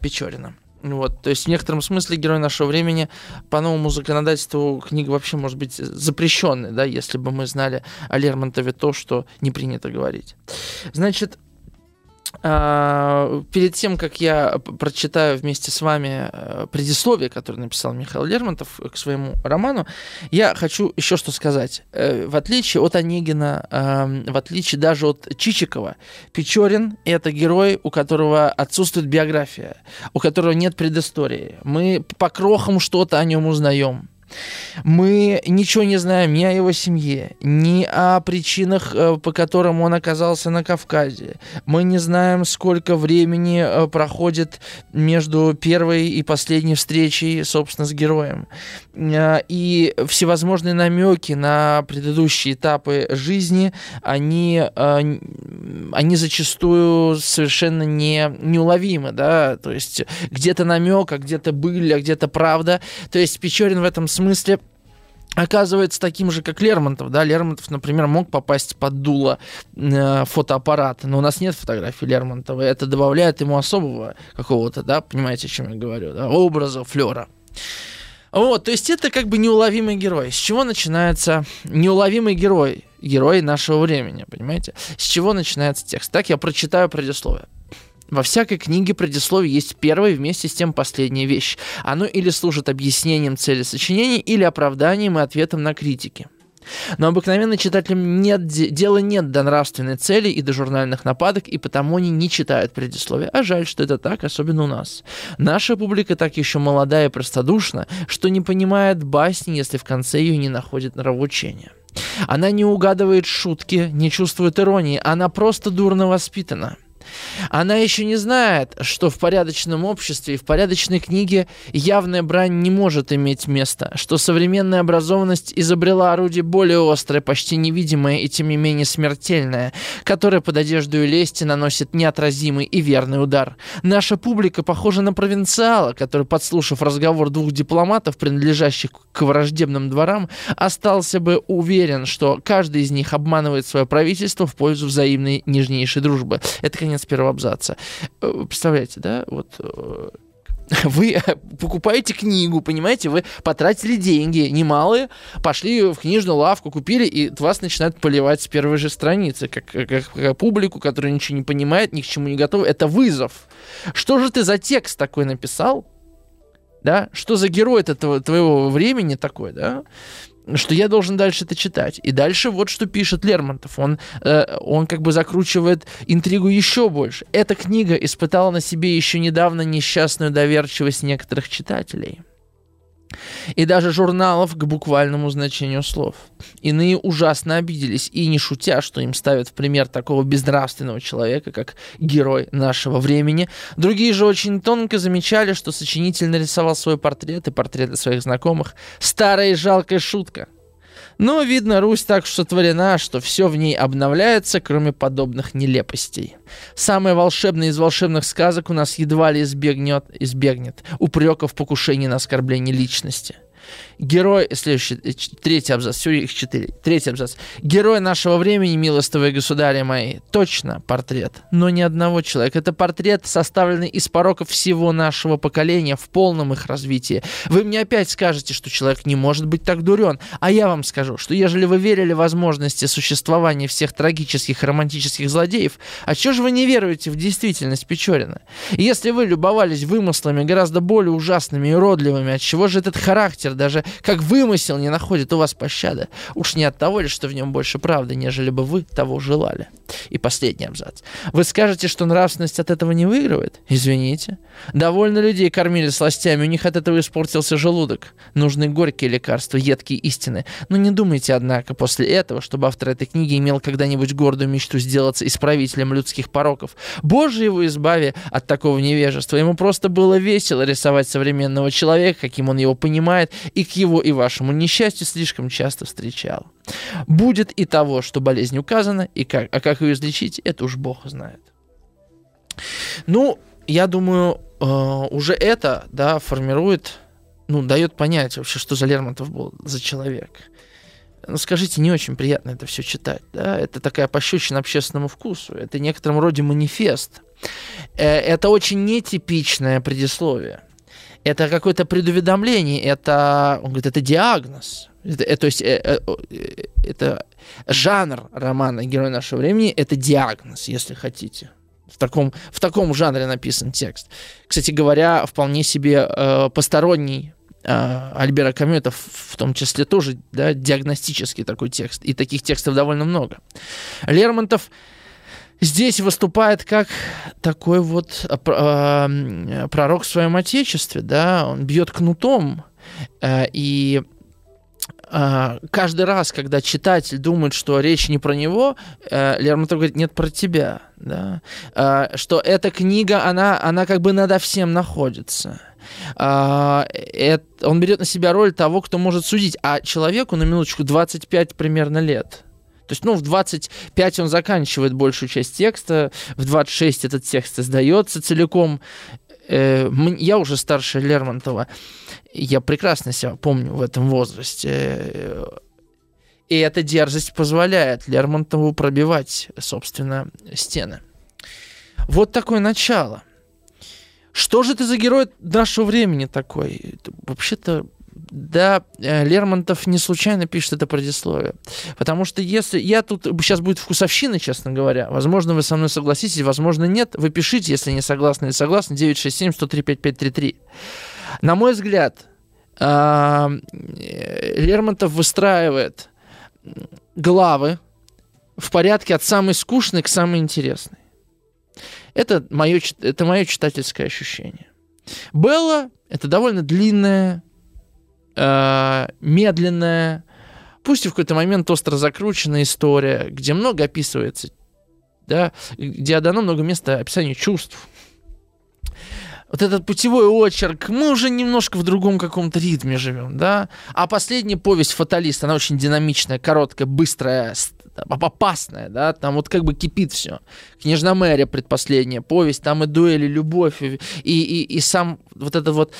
Печорина. Вот, то есть в некотором смысле герой нашего времени по новому законодательству книга вообще может быть запрещенной, да, если бы мы знали о Лермонтове то, что не принято говорить. Значит, перед тем, как я прочитаю вместе с вами э, предисловие, которое написал Михаил Лермонтов к своему роману, я хочу еще что сказать. Э, в отличие от Онегина, в отличие даже от Чичикова, Печорин — это герой, у которого отсутствует биография, у которого нет предыстории. Мы по крохам что-то о нем узнаем. Мы ничего не знаем ни о его семье, ни о причинах, э, по которым он оказался на Кавказе. Мы не знаем, сколько времени э, проходит между первой и последней встречей, собственно, с героем. Э, и всевозможные намеки на предыдущие этапы жизни, они, они зачастую совершенно не, неуловимы, да, то есть где-то намек, а где-то были, а где-то правда. То есть Печорин в этом смысле оказывается таким же, как Лермонтов. Да? Лермонтов, например, мог попасть под дуло э, фотоаппарата, но у нас нет фотографий Лермонтова, и это добавляет ему особого какого-то, да, понимаете, о чем я говорю, да, образа, флера. Вот, то есть это как бы неуловимый герой. С чего начинается неуловимый герой? Герой нашего времени, понимаете? С чего начинается текст? Так я прочитаю предисловие. Во всякой книге предисловие есть первая вместе с тем последняя вещь. Оно или служит объяснением цели сочинения, или оправданием и ответом на критики. Но обыкновенно читателям нет, дела нет до нравственной цели и до журнальных нападок, и потому они не читают предисловие. А жаль, что это так, особенно у нас. Наша публика так еще молодая и простодушна, что не понимает басни, если в конце ее не находит нравоучения. Она не угадывает шутки, не чувствует иронии, она просто дурно воспитана. Она еще не знает, что в порядочном обществе и в порядочной книге явная брань не может иметь места, что современная образованность изобрела орудие более острое, почти невидимое и тем не менее смертельное, которое под одежду лести наносит неотразимый и верный удар. Наша публика похожа на провинциала, который, подслушав разговор двух дипломатов, принадлежащих к враждебным дворам, остался бы уверен, что каждый из них обманывает свое правительство в пользу взаимной нежнейшей дружбы. Это, конечно конец первого абзаца. Э, представляете, да, вот э, Вы покупаете книгу, понимаете, вы потратили деньги немалые, пошли в книжную лавку, купили, и вас начинают поливать с первой же страницы, как, как, как публику, которая ничего не понимает, ни к чему не готова. Это вызов. Что же ты за текст такой написал? Да? Что за герой этого твоего времени такой, да? Что я должен дальше это читать. И дальше вот что пишет Лермонтов. Он, э, он как бы закручивает интригу еще больше. Эта книга испытала на себе еще недавно несчастную доверчивость некоторых читателей – и даже журналов к буквальному значению слов. Иные ужасно обиделись и не шутя, что им ставят в пример такого безнравственного человека, как герой нашего времени. Другие же очень тонко замечали, что сочинитель нарисовал свой портрет и портреты своих знакомых. Старая и жалкая шутка – но, видно, Русь так сотворена, что все в ней обновляется, кроме подобных нелепостей. Самое волшебное из волшебных сказок у нас едва ли избегнет, избегнет упреков, покушений на оскорбление личности – Герой, следующий, э, третий абзац, все их четыре. Третий абзац. Герой нашего времени, милостивые государи мои, точно портрет, но ни одного человека. Это портрет, составленный из пороков всего нашего поколения в полном их развитии. Вы мне опять скажете, что человек не может быть так дурен, а я вам скажу, что ежели вы верили в возможности существования всех трагических и романтических злодеев, а чего же вы не веруете в действительность Печорина? Если вы любовались вымыслами гораздо более ужасными и уродливыми, от чего же этот характер даже как вымысел не находит у вас пощады. Уж не от того ли, что в нем больше правды, нежели бы вы того желали. И последний абзац. Вы скажете, что нравственность от этого не выигрывает? Извините. Довольно людей кормили сластями, у них от этого испортился желудок. Нужны горькие лекарства, едкие истины. Но не думайте, однако, после этого, чтобы автор этой книги имел когда-нибудь гордую мечту сделаться исправителем людских пороков. Боже его избави от такого невежества. Ему просто было весело рисовать современного человека, каким он его понимает, и его и вашему несчастью слишком часто встречал. Будет и того, что болезнь указана, и как, а как ее излечить, это уж Бог знает. Ну, я думаю, э, уже это, да, формирует, ну, дает понять вообще, что за Лермонтов был за человек. Ну, скажите, не очень приятно это все читать, да? Это такая пощечина общественному вкусу, это некотором роде манифест. Э, это очень нетипичное предисловие это какое-то предуведомление, это, он говорит, это диагноз. Это, это, то есть э, э, это жанр романа «Герой нашего времени» — это диагноз, если хотите. В таком, в таком жанре написан текст. Кстати говоря, вполне себе э, посторонний э, Альбера Камю, это в том числе тоже да, диагностический такой текст. И таких текстов довольно много. Лермонтов здесь выступает как такой вот э, пророк в своем отечестве, да, он бьет кнутом, э, и э, каждый раз, когда читатель думает, что речь не про него, э, Лермонтов говорит, нет, про тебя, да, э, что эта книга, она, она как бы надо всем находится. Это, он берет на себя роль того, кто может судить, а человеку на минуточку 25 примерно лет. То есть, ну, в 25 он заканчивает большую часть текста, в 26 этот текст издается целиком. Э, я уже старше Лермонтова, я прекрасно себя помню в этом возрасте. И эта дерзость позволяет Лермонтову пробивать, собственно, стены. Вот такое начало. Что же ты за герой нашего времени такой? Вообще-то да, э, Лермонтов не случайно пишет это предисловие. Потому что если... Я тут... Сейчас будет вкусовщина, честно говоря. Возможно, вы со мной согласитесь, возможно, нет. Вы пишите, если не согласны или согласны. 967-103-5533. На мой взгляд, а, Лермонтов выстраивает главы в порядке от самой скучной к самой интересной. Это мое, это мое читательское ощущение. Белла — это довольно длинная, э, медленная, пусть и в какой-то момент остро закрученная история, где много описывается, да, где отдано много места описанию чувств. Вот этот путевой очерк, мы уже немножко в другом каком-то ритме живем, да. А последняя повесть «Фаталист», она очень динамичная, короткая, быстрая, опасная, да, там вот как бы кипит все. «Княжна Мэри» предпоследняя повесть, там и дуэли, любовь, и, и, и сам вот этот вот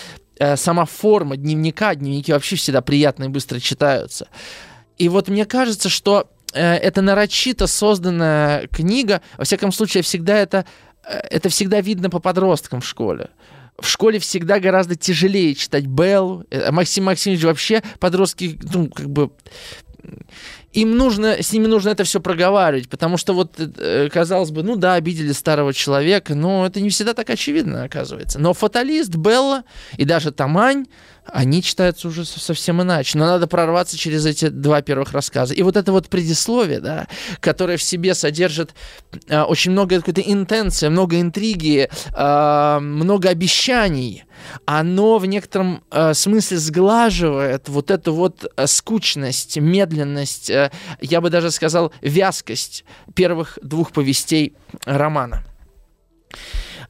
сама форма дневника, дневники вообще всегда приятно и быстро читаются. И вот мне кажется, что э, это нарочито созданная книга, во всяком случае, всегда это, э, это всегда видно по подросткам в школе. в школе всегда гораздо тяжелее читать Беллу. Э, Максим Максимович вообще подростки, ну, как бы им нужно, с ними нужно это все проговаривать, потому что вот, э, казалось бы, ну да, обидели старого человека, но это не всегда так очевидно, оказывается. Но фаталист, Белла и даже Тамань, они читаются уже совсем иначе. Но надо прорваться через эти два первых рассказа. И вот это вот предисловие, да, которое в себе содержит э, очень много какой-то интенции, много интриги, э, много обещаний, оно в некотором э, смысле сглаживает вот эту вот скучность, медленность, э, я бы даже сказал, вязкость первых двух повестей романа.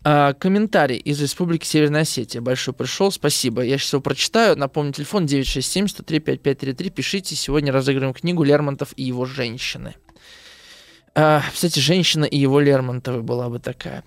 А, комментарий из Республики Северная Осетия большой пришел, спасибо. Я сейчас его прочитаю. Напомню, телефон 967-103-5533. Пишите. Сегодня разыгрываем книгу Лермонтов и его женщины. А, кстати, женщина и его Лермонтовой была бы такая.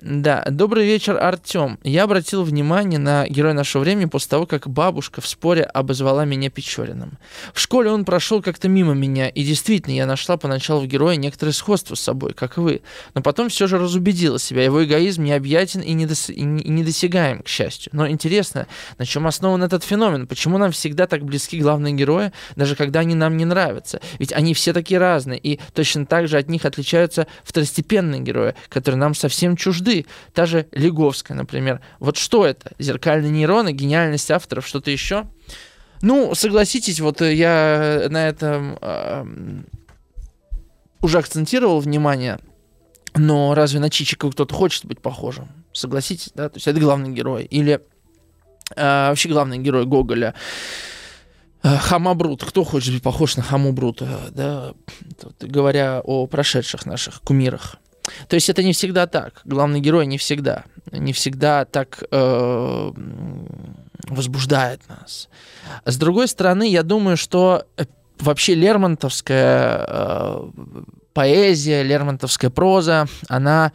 Да, добрый вечер, Артем. Я обратил внимание на героя нашего времени после того, как бабушка в споре обозвала меня Печориным. В школе он прошел как-то мимо меня, и действительно, я нашла поначалу в герое некоторое сходство с собой, как и вы. Но потом все же разубедила себя. Его эгоизм необъятен и, недос... и недосягаем, к счастью. Но интересно, на чем основан этот феномен? Почему нам всегда так близки главные герои, даже когда они нам не нравятся? Ведь они все такие разные, и точно так же от них отличаются второстепенные герои, которые нам совсем чужды. Та же Леговская, например. Вот что это? Зеркальные нейроны, гениальность авторов, что-то еще? Ну, согласитесь, вот я на этом э, уже акцентировал внимание, но разве на Чичика кто-то хочет быть похожим? Согласитесь, да? То есть это главный герой. Или э, вообще главный герой Гоголя. Э, Хамабрут. Кто хочет быть похож на Хамубрута, да, говоря о прошедших наших кумирах. То есть это не всегда так. Главный герой не всегда. Не всегда так э, возбуждает нас. С другой стороны, я думаю, что э, вообще лермонтовская э, поэзия, лермонтовская проза, она,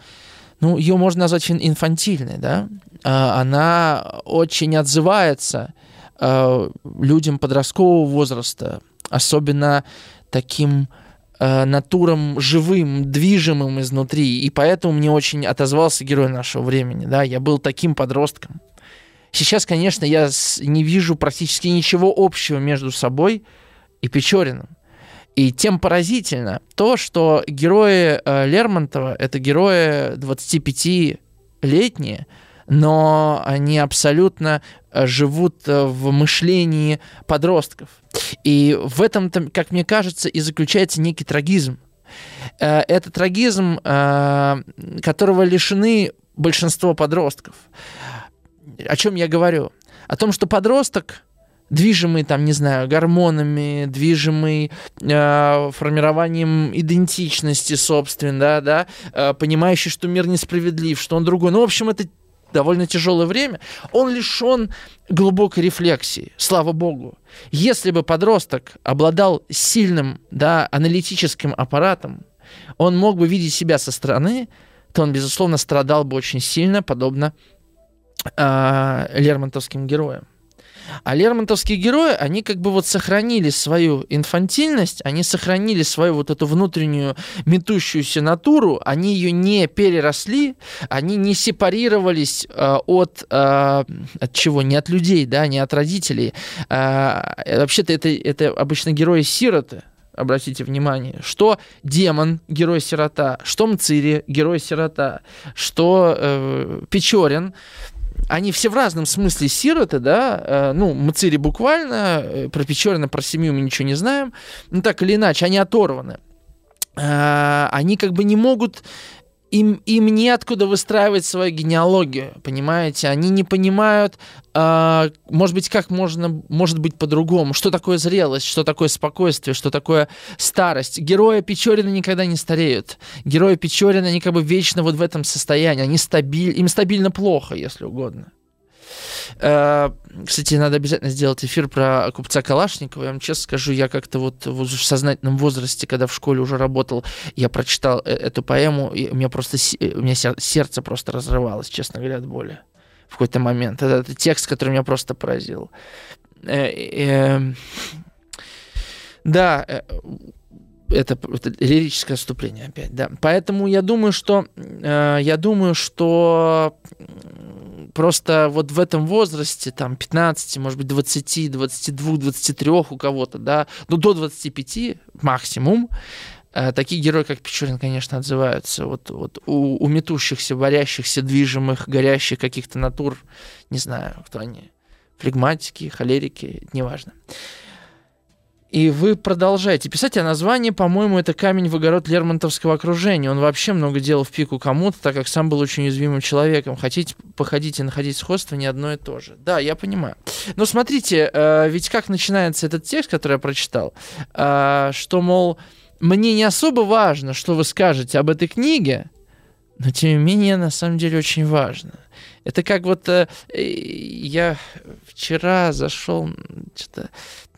ну, ее можно назвать инфантильной, да? Э, она очень отзывается э, людям подросткового возраста, особенно таким э, натурам живым, движимым изнутри. И поэтому мне очень отозвался герой нашего времени. Да? Я был таким подростком. Сейчас, конечно, я не вижу практически ничего общего между собой и Печориным. И тем поразительно то, что герои э, Лермонтова — это герои 25-летние, но они абсолютно э, живут э, в мышлении подростков. И в этом, как мне кажется, и заключается некий трагизм. Э, это трагизм, которого лишены большинство подростков. О чем я говорю? О том, что подросток движимый, там, не знаю, гормонами, движимый э, формированием идентичности собственно, да, да, э, понимающий, что мир несправедлив, что он другой. Ну, в общем, это довольно тяжелое время, он лишен глубокой рефлексии, слава богу. Если бы подросток обладал сильным да, аналитическим аппаратом, он мог бы видеть себя со стороны, то он, безусловно, страдал бы очень сильно, подобно э, лермонтовским героям. А лермонтовские герои, они как бы вот сохранили свою инфантильность, они сохранили свою вот эту внутреннюю метущуюся натуру, они ее не переросли, они не сепарировались э, от, э, от чего? Не от людей, да, не от родителей. Э, вообще-то это, это обычно герои-сироты, обратите внимание, что демон герой-сирота, что Мцири герой-сирота, что э, Печорин они все в разном смысле сироты, да, э, ну, Мацири буквально, э, про Печорина, про семью мы ничего не знаем, ну, так или иначе, они оторваны. Э, они как бы не могут им, им неоткуда выстраивать свою генеалогию, понимаете? Они не понимают, э, может быть, как можно, может быть по-другому, что такое зрелость, что такое спокойствие, что такое старость. Герои Печорина никогда не стареют. Герои Печорина, они как бы вечно вот в этом состоянии, они стабиль, им стабильно плохо, если угодно. Э, кстати, надо обязательно сделать эфир про купца Калашникова. Я вам честно скажу, я как-то вот в сознательном возрасте, когда в школе уже работал, я прочитал э, эту поэму, и у меня просто э, у меня сердце просто разрывалось, честно говоря, от боли в какой-то момент. Это, это текст, который меня просто поразил. Да, это, это лирическое отступление опять, да. Поэтому я думаю, что я думаю, что Просто вот в этом возрасте, там, 15, может быть, 20, 22, 23 у кого-то, да, ну, до 25 максимум, э, такие герои, как Печорин, конечно, отзываются. Вот, вот у, у метущихся, борящихся, движимых, горящих каких-то натур, не знаю, кто они, флегматики, холерики, неважно. И вы продолжаете писать, а название, по-моему, это «Камень в огород Лермонтовского окружения». Он вообще много делал в пику кому-то, так как сам был очень уязвимым человеком. Хотите, походите находить сходство, не одно и то же. Да, я понимаю. Но смотрите, э, ведь как начинается этот текст, который я прочитал, э, что, мол, мне не особо важно, что вы скажете об этой книге, но тем не менее, на самом деле, очень важно. Это как вот э, я вчера зашел, что-то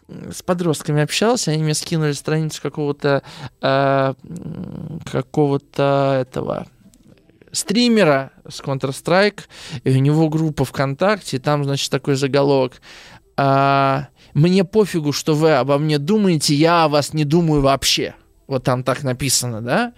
с подростками общался, они мне скинули страницу какого-то э, какого-то этого стримера с Counter-Strike, и у него группа ВКонтакте, и там, значит, такой заголовок. А, «Мне пофигу, что вы обо мне думаете, я о вас не думаю вообще». Вот там так написано, да?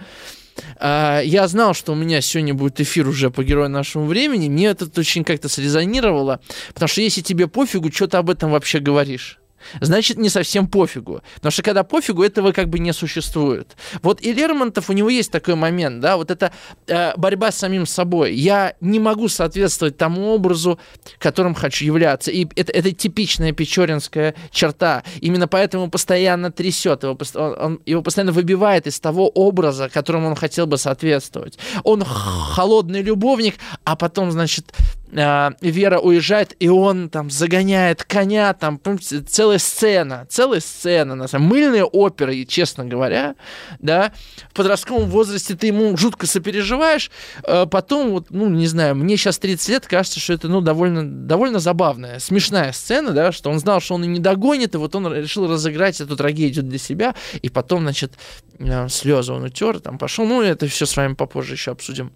А, я знал, что у меня сегодня будет эфир уже по герою нашему времени. Мне это очень как-то срезонировало, потому что если тебе пофигу, что ты об этом вообще говоришь? Значит не совсем пофигу. Потому что когда пофигу, этого как бы не существует. Вот и Лермонтов, у него есть такой момент, да, вот это э, борьба с самим собой. Я не могу соответствовать тому образу, которым хочу являться. И это, это типичная печоринская черта. Именно поэтому постоянно трясет, его, он, он, его постоянно выбивает из того образа, которому он хотел бы соответствовать. Он холодный любовник, а потом, значит, э, Вера уезжает, и он там загоняет коня, там, помните, целая сцена, целая сцена, на самом мыльные оперы, честно говоря, да, в подростковом возрасте ты ему жутко сопереживаешь, э, потом, вот, ну, не знаю, мне сейчас 30 лет, кажется, что это, ну, довольно, довольно забавная, смешная сцена, да, что он знал, что он и не догонит, и вот он решил разыграть эту трагедию для себя, и потом, значит, э, слезы он утер, там пошел, ну, это все с вами попозже еще обсудим.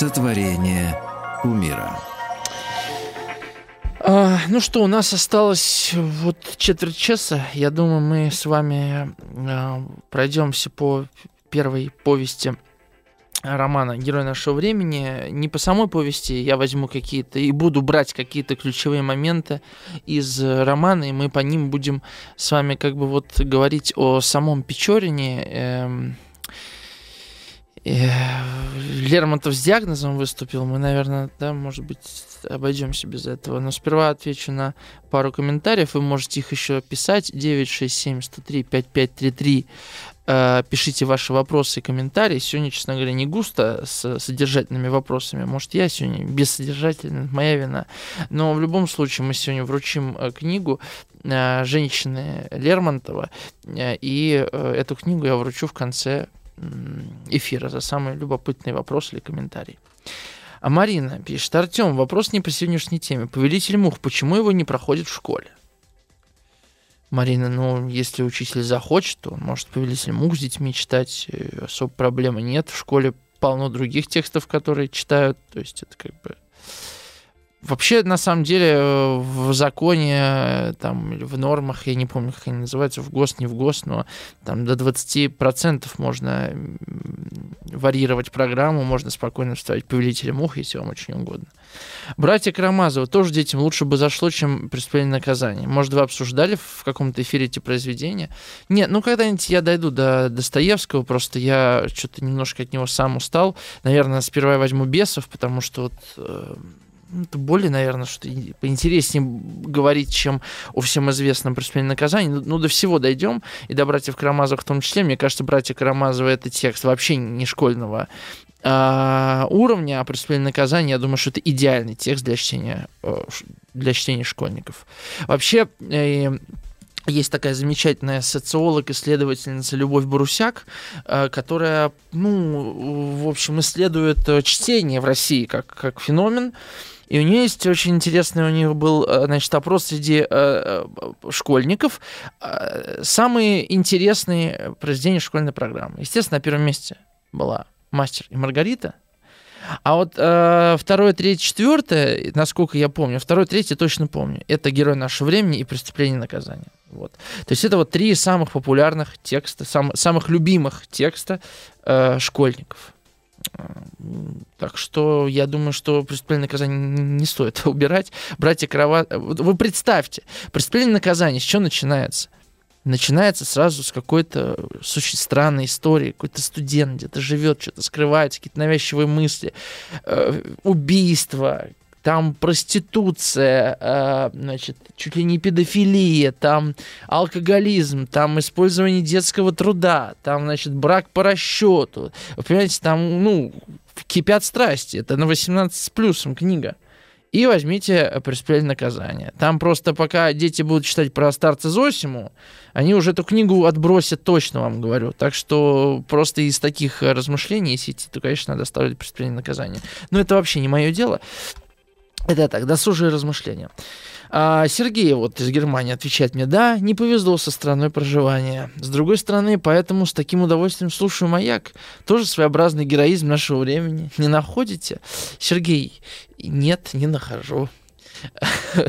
Сотворение умира. А, ну что, у нас осталось вот четверть часа. Я думаю, мы с вами а, пройдемся по первой повести романа «Герой нашего времени». Не по самой повести я возьму какие-то и буду брать какие-то ключевые моменты из романа, и мы по ним будем с вами как бы вот говорить о самом Печорине, эм, Лермонтов с диагнозом выступил, мы, наверное, да, может быть, обойдемся без этого. Но сперва отвечу на пару комментариев. Вы можете их еще писать. 967-103-5533. Э, пишите ваши вопросы и комментарии. Сегодня, честно говоря, не густо с содержательными вопросами. Может, я сегодня бессодержательный, моя вина. Но в любом случае мы сегодня вручим э, книгу э, женщины Лермонтова. И эту книгу я вручу в конце эфира за самый любопытный вопрос или комментарий. А Марина пишет, Артем, вопрос не по сегодняшней теме. Повелитель мух, почему его не проходит в школе? Марина, ну, если учитель захочет, то он может повелитель мух с детьми читать, э, особо проблемы нет. В школе полно других текстов, которые читают, то есть это как бы Вообще, на самом деле, в законе, там, или в нормах, я не помню, как они называются, в ГОСТ, не в ГОСТ, но там до 20% можно варьировать программу, можно спокойно вставить повелителя мух, если вам очень угодно. Братья Карамазовы тоже детям лучше бы зашло, чем преступление наказания. Может, вы обсуждали в каком-то эфире эти произведения? Нет, ну когда-нибудь я дойду до Достоевского, просто я что-то немножко от него сам устал. Наверное, сперва я возьму бесов, потому что вот э, это более, наверное, что поинтереснее говорить, чем о всем известном преступлении наказании. Ну, ну, до всего дойдем, и до братьев Карамазовых в том числе. Мне кажется, братья Карамазовы это текст вообще не школьного а, уровня, а преступление наказания, я думаю, что это идеальный текст для чтения, э, для чтения школьников. Вообще, э, есть такая замечательная социолог, исследовательница Любовь Барусяк, э, которая, ну, в общем, исследует чтение в России как, как феномен. И у нее есть очень интересный, у нее был, э, значит, опрос среди э, э, школьников. Самые интересные произведения школьной программы. Естественно, на первом месте была «Мастер и Маргарита», а вот э, второе, третье, четвертое, насколько я помню, второе, третье точно помню. Это «Герой нашего времени» и «Преступление и наказание». Вот. То есть это вот три самых популярных текста, сам, самых любимых текста э, школьников. Так что я думаю, что преступление наказание не стоит убирать. Братья Крова... Вы представьте, преступление наказание с чего начинается? Начинается сразу с какой-то очень странной истории. Какой-то студент где-то живет, что-то скрывается, какие-то навязчивые мысли, э, убийство, там проституция, э, значит, чуть ли не педофилия, там алкоголизм, там использование детского труда, там, значит, брак по расчету. Вы понимаете, там, ну, кипят страсти. Это на 18 с плюсом книга. И возьмите «Преступление наказания». Там просто пока дети будут читать про старца Зосиму, они уже эту книгу отбросят точно, вам говорю. Так что просто из таких размышлений, если идти, то, конечно, надо оставлять «Преступление наказания». Но это вообще не мое дело. Это так, досужие размышления. А Сергей вот из Германии отвечает мне, да, не повезло со страной проживания. С другой стороны, поэтому с таким удовольствием слушаю «Маяк». Тоже своеобразный героизм нашего времени. Не находите? Сергей, нет, не нахожу.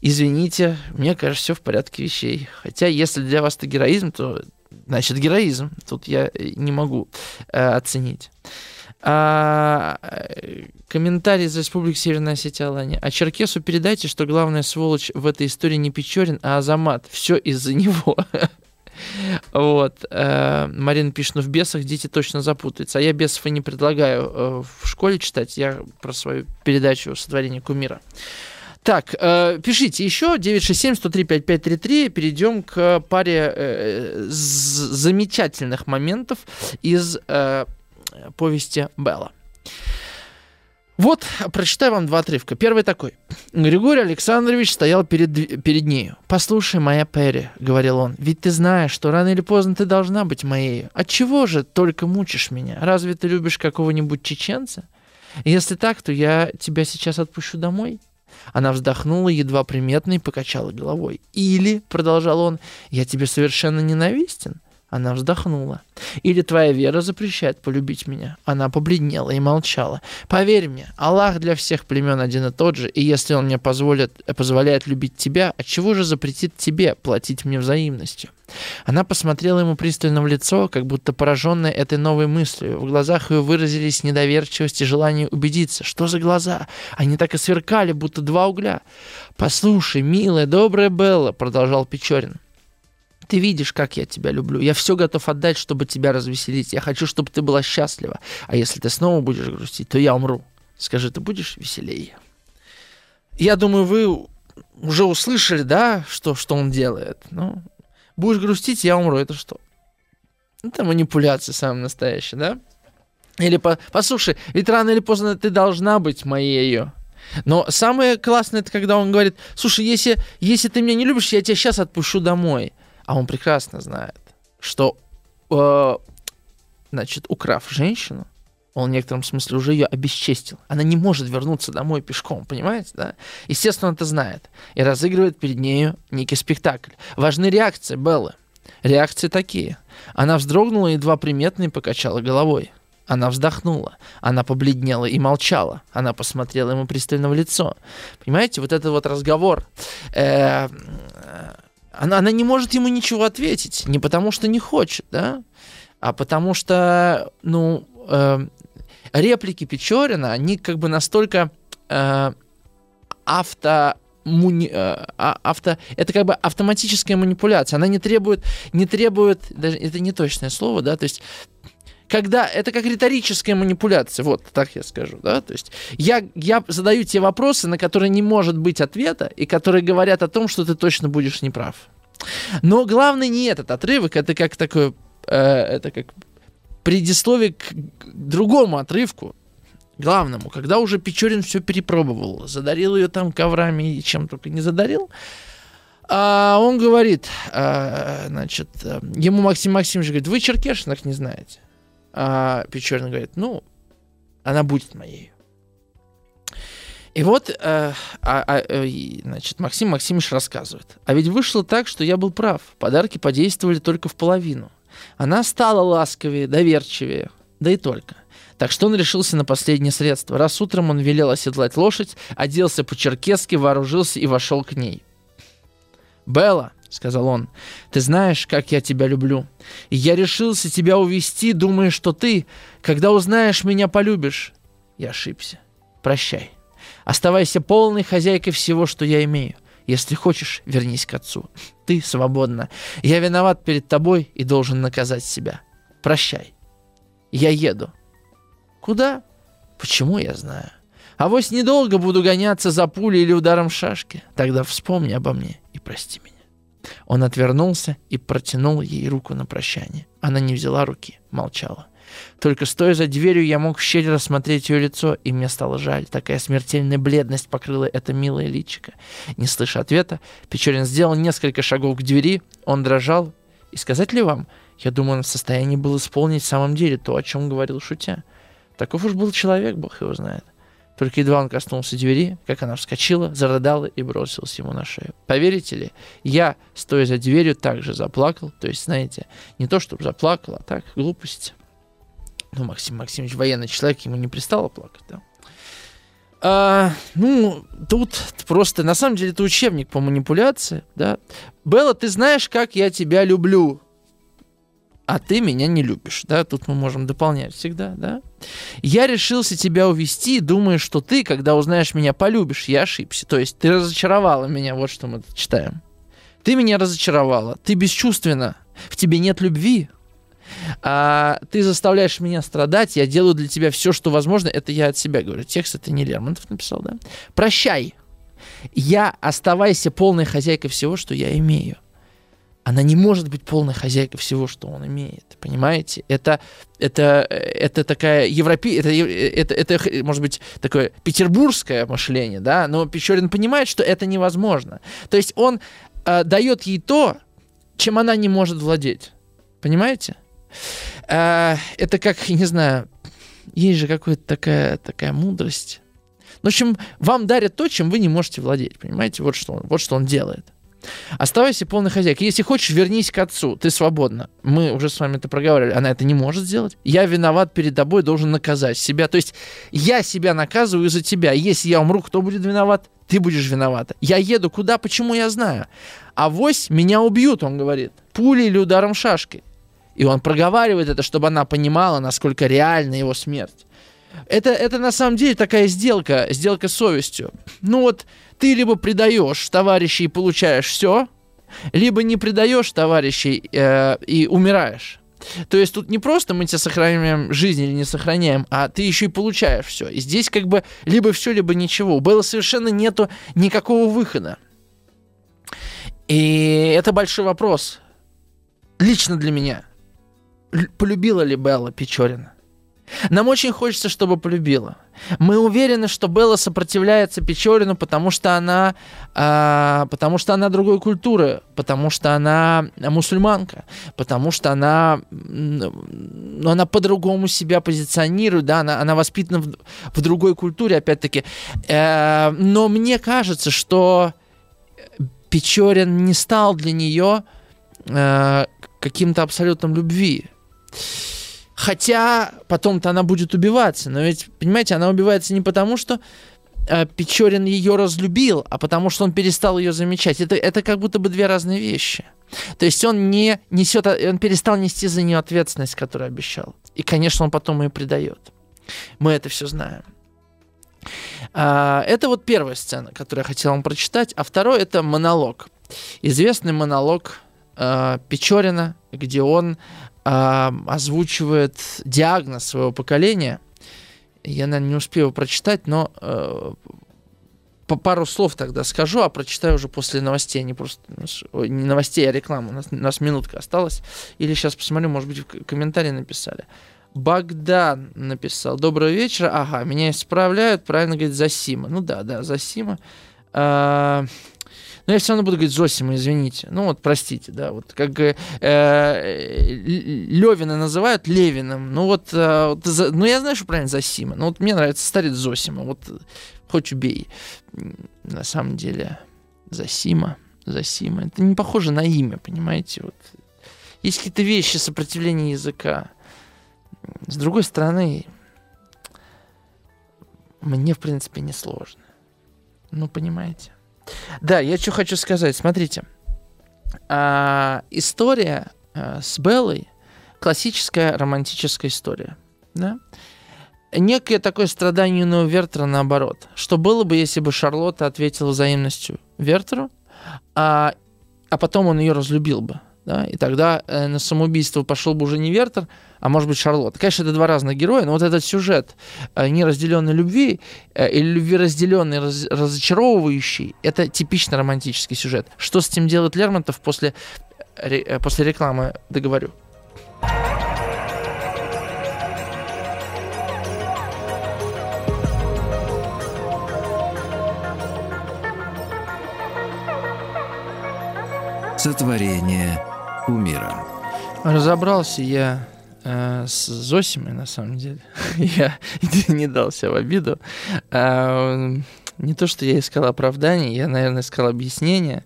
Извините, мне кажется, все в порядке вещей. Хотя, если для вас это героизм, то значит героизм. Тут я не могу э, оценить. А, комментарий из Республики Северная Осетия Алания. А Черкесу передайте, что главная сволочь в этой истории не Печорин, а Азамат. Все из-за него. Вот. Э, Марина пишет, ну в бесах дети точно запутаются. А я бесов и не предлагаю э, в школе читать. Я про свою передачу «Сотворение кумира». Так, э, пишите еще 967-103-5533. Перейдем к паре э, замечательных моментов из э, повести Белла. Вот, прочитаю вам два отрывка. Первый такой. Григорий Александрович стоял перед, перед нею. «Послушай, моя Перри», — говорил он, — «ведь ты знаешь, что рано или поздно ты должна быть моей. Отчего же только мучишь меня? Разве ты любишь какого-нибудь чеченца? Если так, то я тебя сейчас отпущу домой». Она вздохнула, едва приметно, и покачала головой. «Или», — продолжал он, — «я тебе совершенно ненавистен. Она вздохнула. «Или твоя вера запрещает полюбить меня?» Она побледнела и молчала. «Поверь мне, Аллах для всех племен один и тот же, и если Он мне позволит, позволяет любить тебя, отчего же запретит тебе платить мне взаимностью?» Она посмотрела ему пристально в лицо, как будто пораженная этой новой мыслью. В глазах ее выразились недоверчивость и желание убедиться. Что за глаза? Они так и сверкали, будто два угля. «Послушай, милая, добрая Белла», — продолжал Печорин. Ты видишь, как я тебя люблю. Я все готов отдать, чтобы тебя развеселить. Я хочу, чтобы ты была счастлива. А если ты снова будешь грустить, то я умру. Скажи, ты будешь веселее? Я думаю, вы уже услышали, да, что, что он делает. Ну, будешь грустить, я умру. Это что? Это манипуляция самая настоящая, да? Или по, послушай, ведь рано или поздно ты должна быть моей. Но самое классное, это когда он говорит, слушай, если, если ты меня не любишь, я тебя сейчас отпущу домой. А он прекрасно знает, что, э, значит, украв женщину, он в некотором смысле уже ее обесчестил. Она не может вернуться домой пешком, понимаете, да? Естественно, он это знает. И разыгрывает перед нею некий спектакль. Важны реакции Беллы. Реакции такие. Она вздрогнула, едва приметно, и покачала головой. Она вздохнула, она побледнела и молчала. Она посмотрела ему пристально в лицо. Понимаете, вот этот вот разговор. Э, она, она не может ему ничего ответить. Не потому что не хочет, да, а потому что, ну, э, реплики Печорина, они как бы настолько э, авто муни, э, а, авто, это как бы автоматическая манипуляция. Она не требует, не требует, даже это не точное слово, да, то есть когда это как риторическая манипуляция, вот так я скажу, да, то есть я, я задаю те вопросы, на которые не может быть ответа, и которые говорят о том, что ты точно будешь неправ. Но главное не этот отрывок, это как такое, э, это как предисловие к другому отрывку, главному, когда уже Печорин все перепробовал, задарил ее там коврами и чем только не задарил, а он говорит, а, значит, ему Максим Максимович говорит, вы Черкешинах не знаете. А Печорин говорит, ну, она будет моей. И вот, э, а, а, э, значит, Максим Максимович рассказывает. А ведь вышло так, что я был прав. Подарки подействовали только в половину. Она стала ласковее, доверчивее. Да и только. Так что он решился на последнее средство. Раз утром он велел оседлать лошадь, оделся по-черкесски, вооружился и вошел к ней. «Белла», — сказал он. «Ты знаешь, как я тебя люблю. И я решился тебя увести, думая, что ты, когда узнаешь меня, полюбишь. Я ошибся. Прощай. Оставайся полной хозяйкой всего, что я имею. Если хочешь, вернись к отцу. Ты свободна. Я виноват перед тобой и должен наказать себя. Прощай. Я еду. Куда? Почему я знаю? А вось недолго буду гоняться за пулей или ударом шашки. Тогда вспомни обо мне и прости меня. Он отвернулся и протянул ей руку на прощание. Она не взяла руки, молчала. Только стоя за дверью, я мог в щель рассмотреть ее лицо, и мне стало жаль. Такая смертельная бледность покрыла это милое личико. Не слыша ответа, Печорин сделал несколько шагов к двери, он дрожал. И сказать ли вам, я думаю, он в состоянии был исполнить в самом деле то, о чем говорил шутя. Таков уж был человек, бог его знает. Только едва он коснулся двери, как она вскочила, зарыдала и бросилась ему на шею. Поверите ли, я, стоя за дверью, также заплакал. То есть, знаете, не то, чтобы заплакал, а так, глупость. Ну, Максим Максимович военный человек, ему не пристало плакать, да. А, ну, тут просто, на самом деле, это учебник по манипуляции, да. Белла, ты знаешь, как я тебя люблю, а ты меня не любишь, да, тут мы можем дополнять всегда, да. Я решился тебя увести, думая, что ты, когда узнаешь меня, полюбишь. Я ошибся. То есть ты разочаровала меня, вот что мы читаем. Ты меня разочаровала, ты бесчувственна, в тебе нет любви, а, ты заставляешь меня страдать, я делаю для тебя все, что возможно. Это я от себя говорю. Текст это не Лермонтов написал, да? Прощай. Я оставайся полной хозяйкой всего, что я имею она не может быть полной хозяйкой всего, что он имеет. Понимаете? Это, это, это такая европе... Это, это, это, может быть, такое петербургское мышление, да, но Печорин понимает, что это невозможно. То есть он э, дает ей то, чем она не может владеть. Понимаете? Э, это как, не знаю, есть же какая-то такая, такая мудрость. В общем, вам дарят то, чем вы не можете владеть. Понимаете? Вот что он, вот что он делает. Оставайся полной хозяйкой. Если хочешь, вернись к отцу. Ты свободна. Мы уже с вами это проговаривали. Она это не может сделать. Я виноват перед тобой, должен наказать себя. То есть я себя наказываю за тебя. Если я умру, кто будет виноват? Ты будешь виновата. Я еду куда, почему я знаю. А вось меня убьют, он говорит. Пулей или ударом шашки. И он проговаривает это, чтобы она понимала, насколько реальна его смерть. Это, это на самом деле такая сделка, сделка с совестью. Ну вот ты либо предаешь товарищей и получаешь все, либо не предаешь товарищей э, и умираешь. То есть тут не просто мы тебе сохраняем жизнь или не сохраняем, а ты еще и получаешь все. И здесь как бы либо все, либо ничего. У совершенно нету никакого выхода. И это большой вопрос. Лично для меня. Полюбила ли Белла Печорина? Нам очень хочется, чтобы полюбила. Мы уверены, что Белла сопротивляется Печорину, потому что она, э, потому что она другой культуры, потому что она мусульманка, потому что она, ну, она по-другому себя позиционирует, да, она, она воспитана в, в другой культуре, опять-таки. Э, но мне кажется, что Печорин не стал для нее э, каким-то абсолютом любви. Хотя потом-то она будет убиваться. Но ведь, понимаете, она убивается не потому, что э, Печорин ее разлюбил, а потому что он перестал ее замечать. Это, это как будто бы две разные вещи. То есть он не несет, он перестал нести за нее ответственность, которую обещал. И, конечно, он потом ее предает. Мы это все знаем. А, это вот первая сцена, которую я хотел вам прочитать. А второй это монолог. Известный монолог э, Печорина, где он э, озвучивает диагноз своего поколения. Я, наверное, не успею прочитать, но э, по пару слов тогда скажу, а прочитаю уже после новостей, не просто не новостей, а рекламы. У нас, у нас минутка осталась. Или сейчас посмотрю, может быть, в комментарии написали. Богдан написал. Доброго вечера. Ага, меня исправляют. Правильно говорит Засима. Ну да, да, Засима. А, но я все равно буду говорить Зосима, извините. Ну вот, простите, да, вот как э, Левина называют Левиным. Ну вот, э, ну я знаю, что правильно Зосима. Но вот мне нравится старец Зосима. Вот хоть убей. На самом деле, Зосима, Зосима. Это не похоже на имя, понимаете? Вот. Есть какие-то вещи сопротивления языка. С другой стороны, мне, в принципе, не сложно. Ну, понимаете? Да, я что хочу сказать. Смотрите. а, история а, с Беллой классическая романтическая история. Да? Некое такое страдание юного Вертера наоборот. Что было бы, если бы Шарлотта ответила взаимностью Вертеру, а, а потом он ее разлюбил бы? Да? И тогда э, на самоубийство пошел бы уже не Вертер, а может быть Шарлотта. Конечно, это два разных героя, но вот этот сюжет э, неразделенной любви э, или любви разделенной, раз, разочаровывающий, это типично романтический сюжет. Что с этим делает Лермонтов после, после рекламы, договорю. Сотворение кумира. Разобрался я э, с Зосимой, на самом деле. я не дался в обиду. Э, не то, что я искал оправдание, я, наверное, искал объяснение.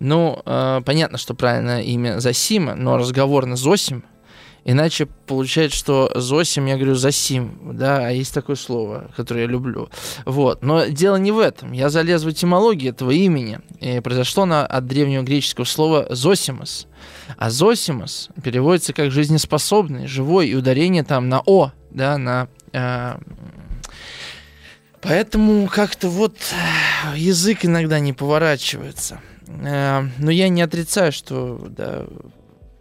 Ну, э, понятно, что правильно имя Зосима, но разговор на Зосим Иначе получается, что Зосим, я говорю, Засим, да, а есть такое слово, которое я люблю. Вот. Но дело не в этом. Я залез в этимологию этого имени. И произошло оно от древнего греческого слова «зосимос». А «зосимос» переводится как «жизнеспособный», «живой», и ударение там на «о», да, на... Э, поэтому как-то вот язык иногда не поворачивается. Э, но я не отрицаю, что да,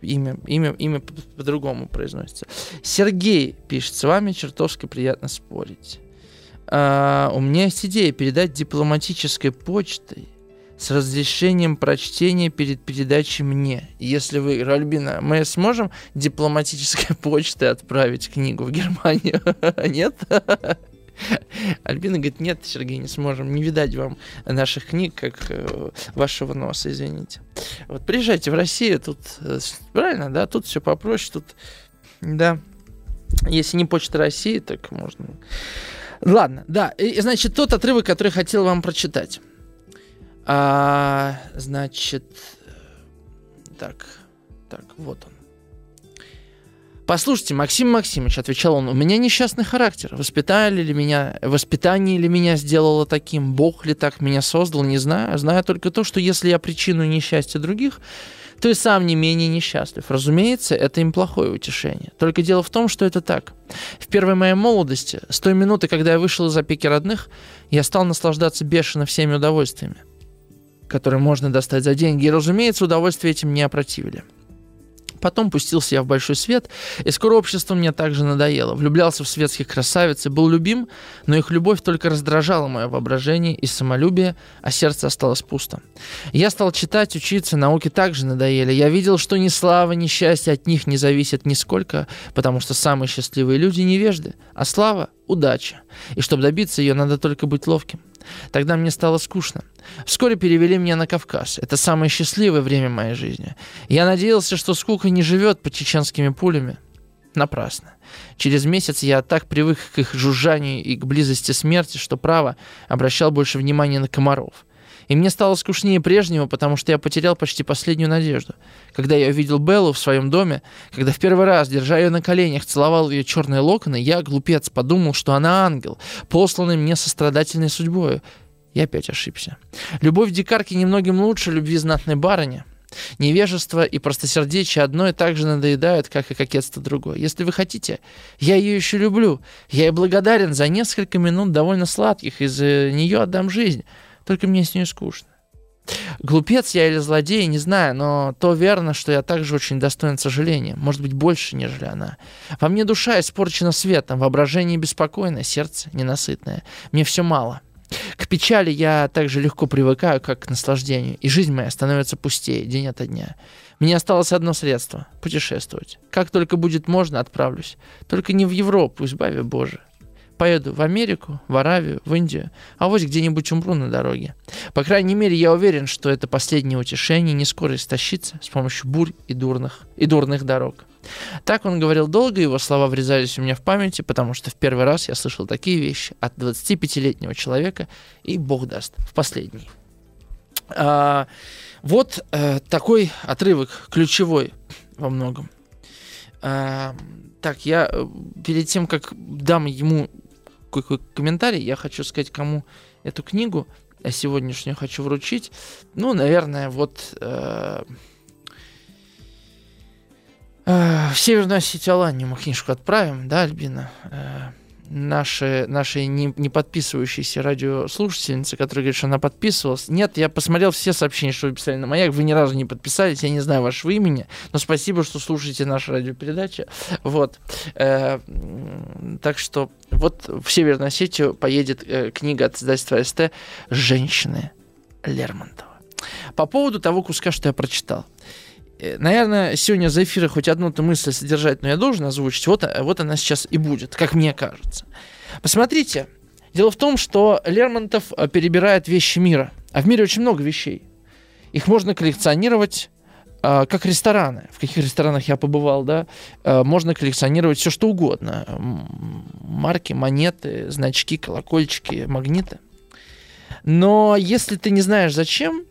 имя, имя, имя по-другому произносится. Сергей пишет, с вами чертовски приятно спорить. А, у меня есть идея передать дипломатической почтой с разрешением прочтения перед передачей мне. Если вы, Ральбина, мы сможем дипломатической почтой отправить книгу в Германию? Нет? Альбина говорит, нет, Сергей, не сможем, не видать вам наших книг, как э, вашего носа, извините. Вот приезжайте в Россию, тут, э, правильно, да, тут все попроще, тут, да, если не Почта России, так можно... Ладно, да, и, значит, тот отрывок, который хотел вам прочитать. А, значит, так, так, вот он. Послушайте, Максим Максимович, отвечал он, у меня несчастный характер. Воспитали ли меня, воспитание ли меня сделало таким, Бог ли так меня создал, не знаю. Знаю только то, что если я причину несчастья других, то и сам не менее несчастлив. Разумеется, это им плохое утешение. Только дело в том, что это так. В первой моей молодости, с той минуты, когда я вышел из опеки родных, я стал наслаждаться бешено всеми удовольствиями, которые можно достать за деньги. И, разумеется, удовольствия этим не опротивили. Потом пустился я в большой свет, и скоро общество мне также надоело. Влюблялся в светских красавиц и был любим, но их любовь только раздражала мое воображение и самолюбие, а сердце осталось пусто. Я стал читать, учиться, науки также надоели. Я видел, что ни слава, ни счастье от них не зависит нисколько, потому что самые счастливые люди невежды, а слава – удача. И чтобы добиться ее, надо только быть ловким. Тогда мне стало скучно. Вскоре перевели меня на Кавказ. Это самое счастливое время моей жизни. Я надеялся, что скука не живет под чеченскими пулями. Напрасно. Через месяц я так привык к их жужжанию и к близости смерти, что право обращал больше внимания на комаров. И мне стало скучнее прежнего, потому что я потерял почти последнюю надежду. Когда я увидел Беллу в своем доме, когда в первый раз, держа ее на коленях, целовал ее черные локоны, я, глупец, подумал, что она ангел, посланный мне сострадательной судьбой. Я опять ошибся. Любовь дикарки немногим лучше любви знатной барыни. Невежество и простосердечие одно и так же надоедают, как и кокетство другое. Если вы хотите, я ее еще люблю. Я ей благодарен за несколько минут довольно сладких, из-за нее отдам жизнь. Только мне с ней скучно. Глупец я или злодей, не знаю, но то верно, что я также очень достоин сожаления. Может быть, больше, нежели она. Во мне душа испорчена светом, воображение беспокойное, сердце ненасытное. Мне все мало. К печали я так же легко привыкаю, как к наслаждению, и жизнь моя становится пустее день ото дня. Мне осталось одно средство — путешествовать. Как только будет можно, отправлюсь. Только не в Европу, избави Боже. Поеду в Америку, в Аравию, в Индию, а вот где-нибудь умру на дороге. По крайней мере, я уверен, что это последнее утешение не скоро истощится с помощью бурь и дурных, и дурных дорог. Так он говорил долго, его слова врезались у меня в памяти, потому что в первый раз я слышал такие вещи от 25-летнего человека, и бог даст, в последний. А, вот а, такой отрывок, ключевой во многом. А, так, я э, перед тем, как дам ему какой комментарий. Я хочу сказать, кому эту книгу а сегодняшнюю хочу вручить. Ну, наверное, вот э, э, в Северную Осетию Аланию мы книжку отправим, да, Альбина? Э, наши, наши не, не подписывающиеся радиослушательницы, которые говорят, что она подписывалась. Нет, я посмотрел все сообщения, что вы писали на «Маяк». Вы ни разу не подписались, я не знаю вашего имени, но спасибо, что слушаете наши радиопередачи. Вот. Э, так что вот в Северную Осетию поедет э, книга от издательства СТ «Женщины Лермонтова». По поводу того куска, что я прочитал. Э, наверное, сегодня за эфира хоть одну-то мысль содержать, но я должен озвучить. Вот, вот она сейчас и будет, как мне кажется. Посмотрите, дело в том, что Лермонтов э, перебирает вещи мира. А в мире очень много вещей. Их можно коллекционировать э, как рестораны. В каких ресторанах я побывал, да, можно коллекционировать все что угодно. Марки, монеты, значки, колокольчики, магниты. Но если ты не знаешь зачем,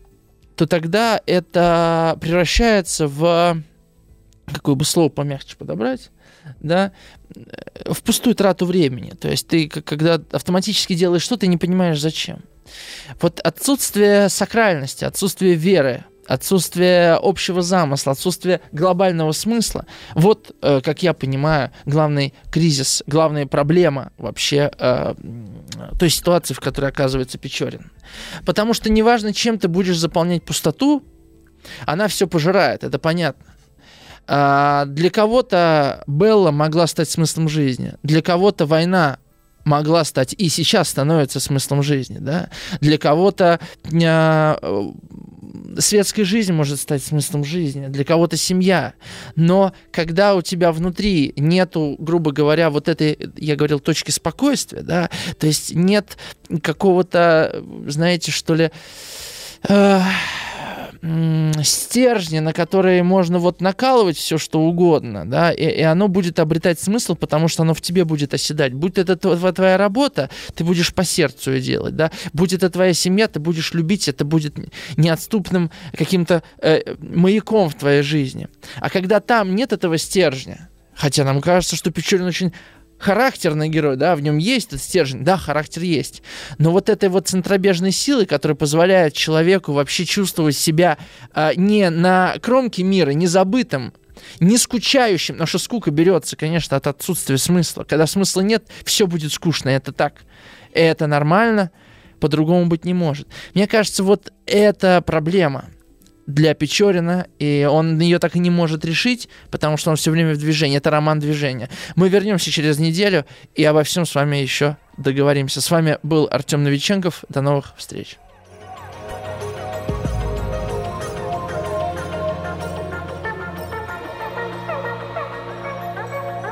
то тогда это превращается в какое бы слово помягче подобрать, да, в пустую трату времени. То есть ты, когда автоматически делаешь что-то, не понимаешь зачем. Вот отсутствие сакральности, отсутствие веры, отсутствие общего замысла, отсутствие глобального смысла. Вот, э, как я понимаю, главный кризис, главная проблема вообще э, той ситуации, в которой оказывается Печорин. Потому что неважно, чем ты будешь заполнять пустоту, она все пожирает, это понятно. А для кого-то Белла могла стать смыслом жизни, для кого-то война могла стать и сейчас становится смыслом жизни, да. Для кого-то э, светская жизнь может стать смыслом жизни, для кого-то семья. Но когда у тебя внутри нету, грубо говоря, вот этой, я говорил, точки спокойствия, да, то есть нет какого-то, знаете, что ли, э, стержни, на которые можно вот накалывать все, что угодно, да, и, и оно будет обретать смысл, потому что оно в тебе будет оседать. Будь это твоя работа, ты будешь по сердцу ее делать, да, будь это твоя семья, ты будешь любить, это будет неотступным каким-то э, маяком в твоей жизни. А когда там нет этого стержня, хотя нам кажется, что Печорин очень характерный герой, да, в нем есть этот стержень, да, характер есть. Но вот этой вот центробежной силы, которая позволяет человеку вообще чувствовать себя э, не на кромке мира, не забытым, не скучающим, потому что скука берется, конечно, от отсутствия смысла. Когда смысла нет, все будет скучно, это так. Это нормально, по-другому быть не может. Мне кажется, вот это проблема – для Печорина, и он ее так и не может решить, потому что он все время в движении. Это роман движения. Мы вернемся через неделю и обо всем с вами еще договоримся. С вами был Артем Новиченков. До новых встреч.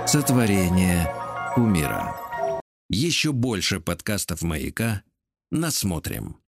Сотворение умира. Еще больше подкастов «Маяка» насмотрим.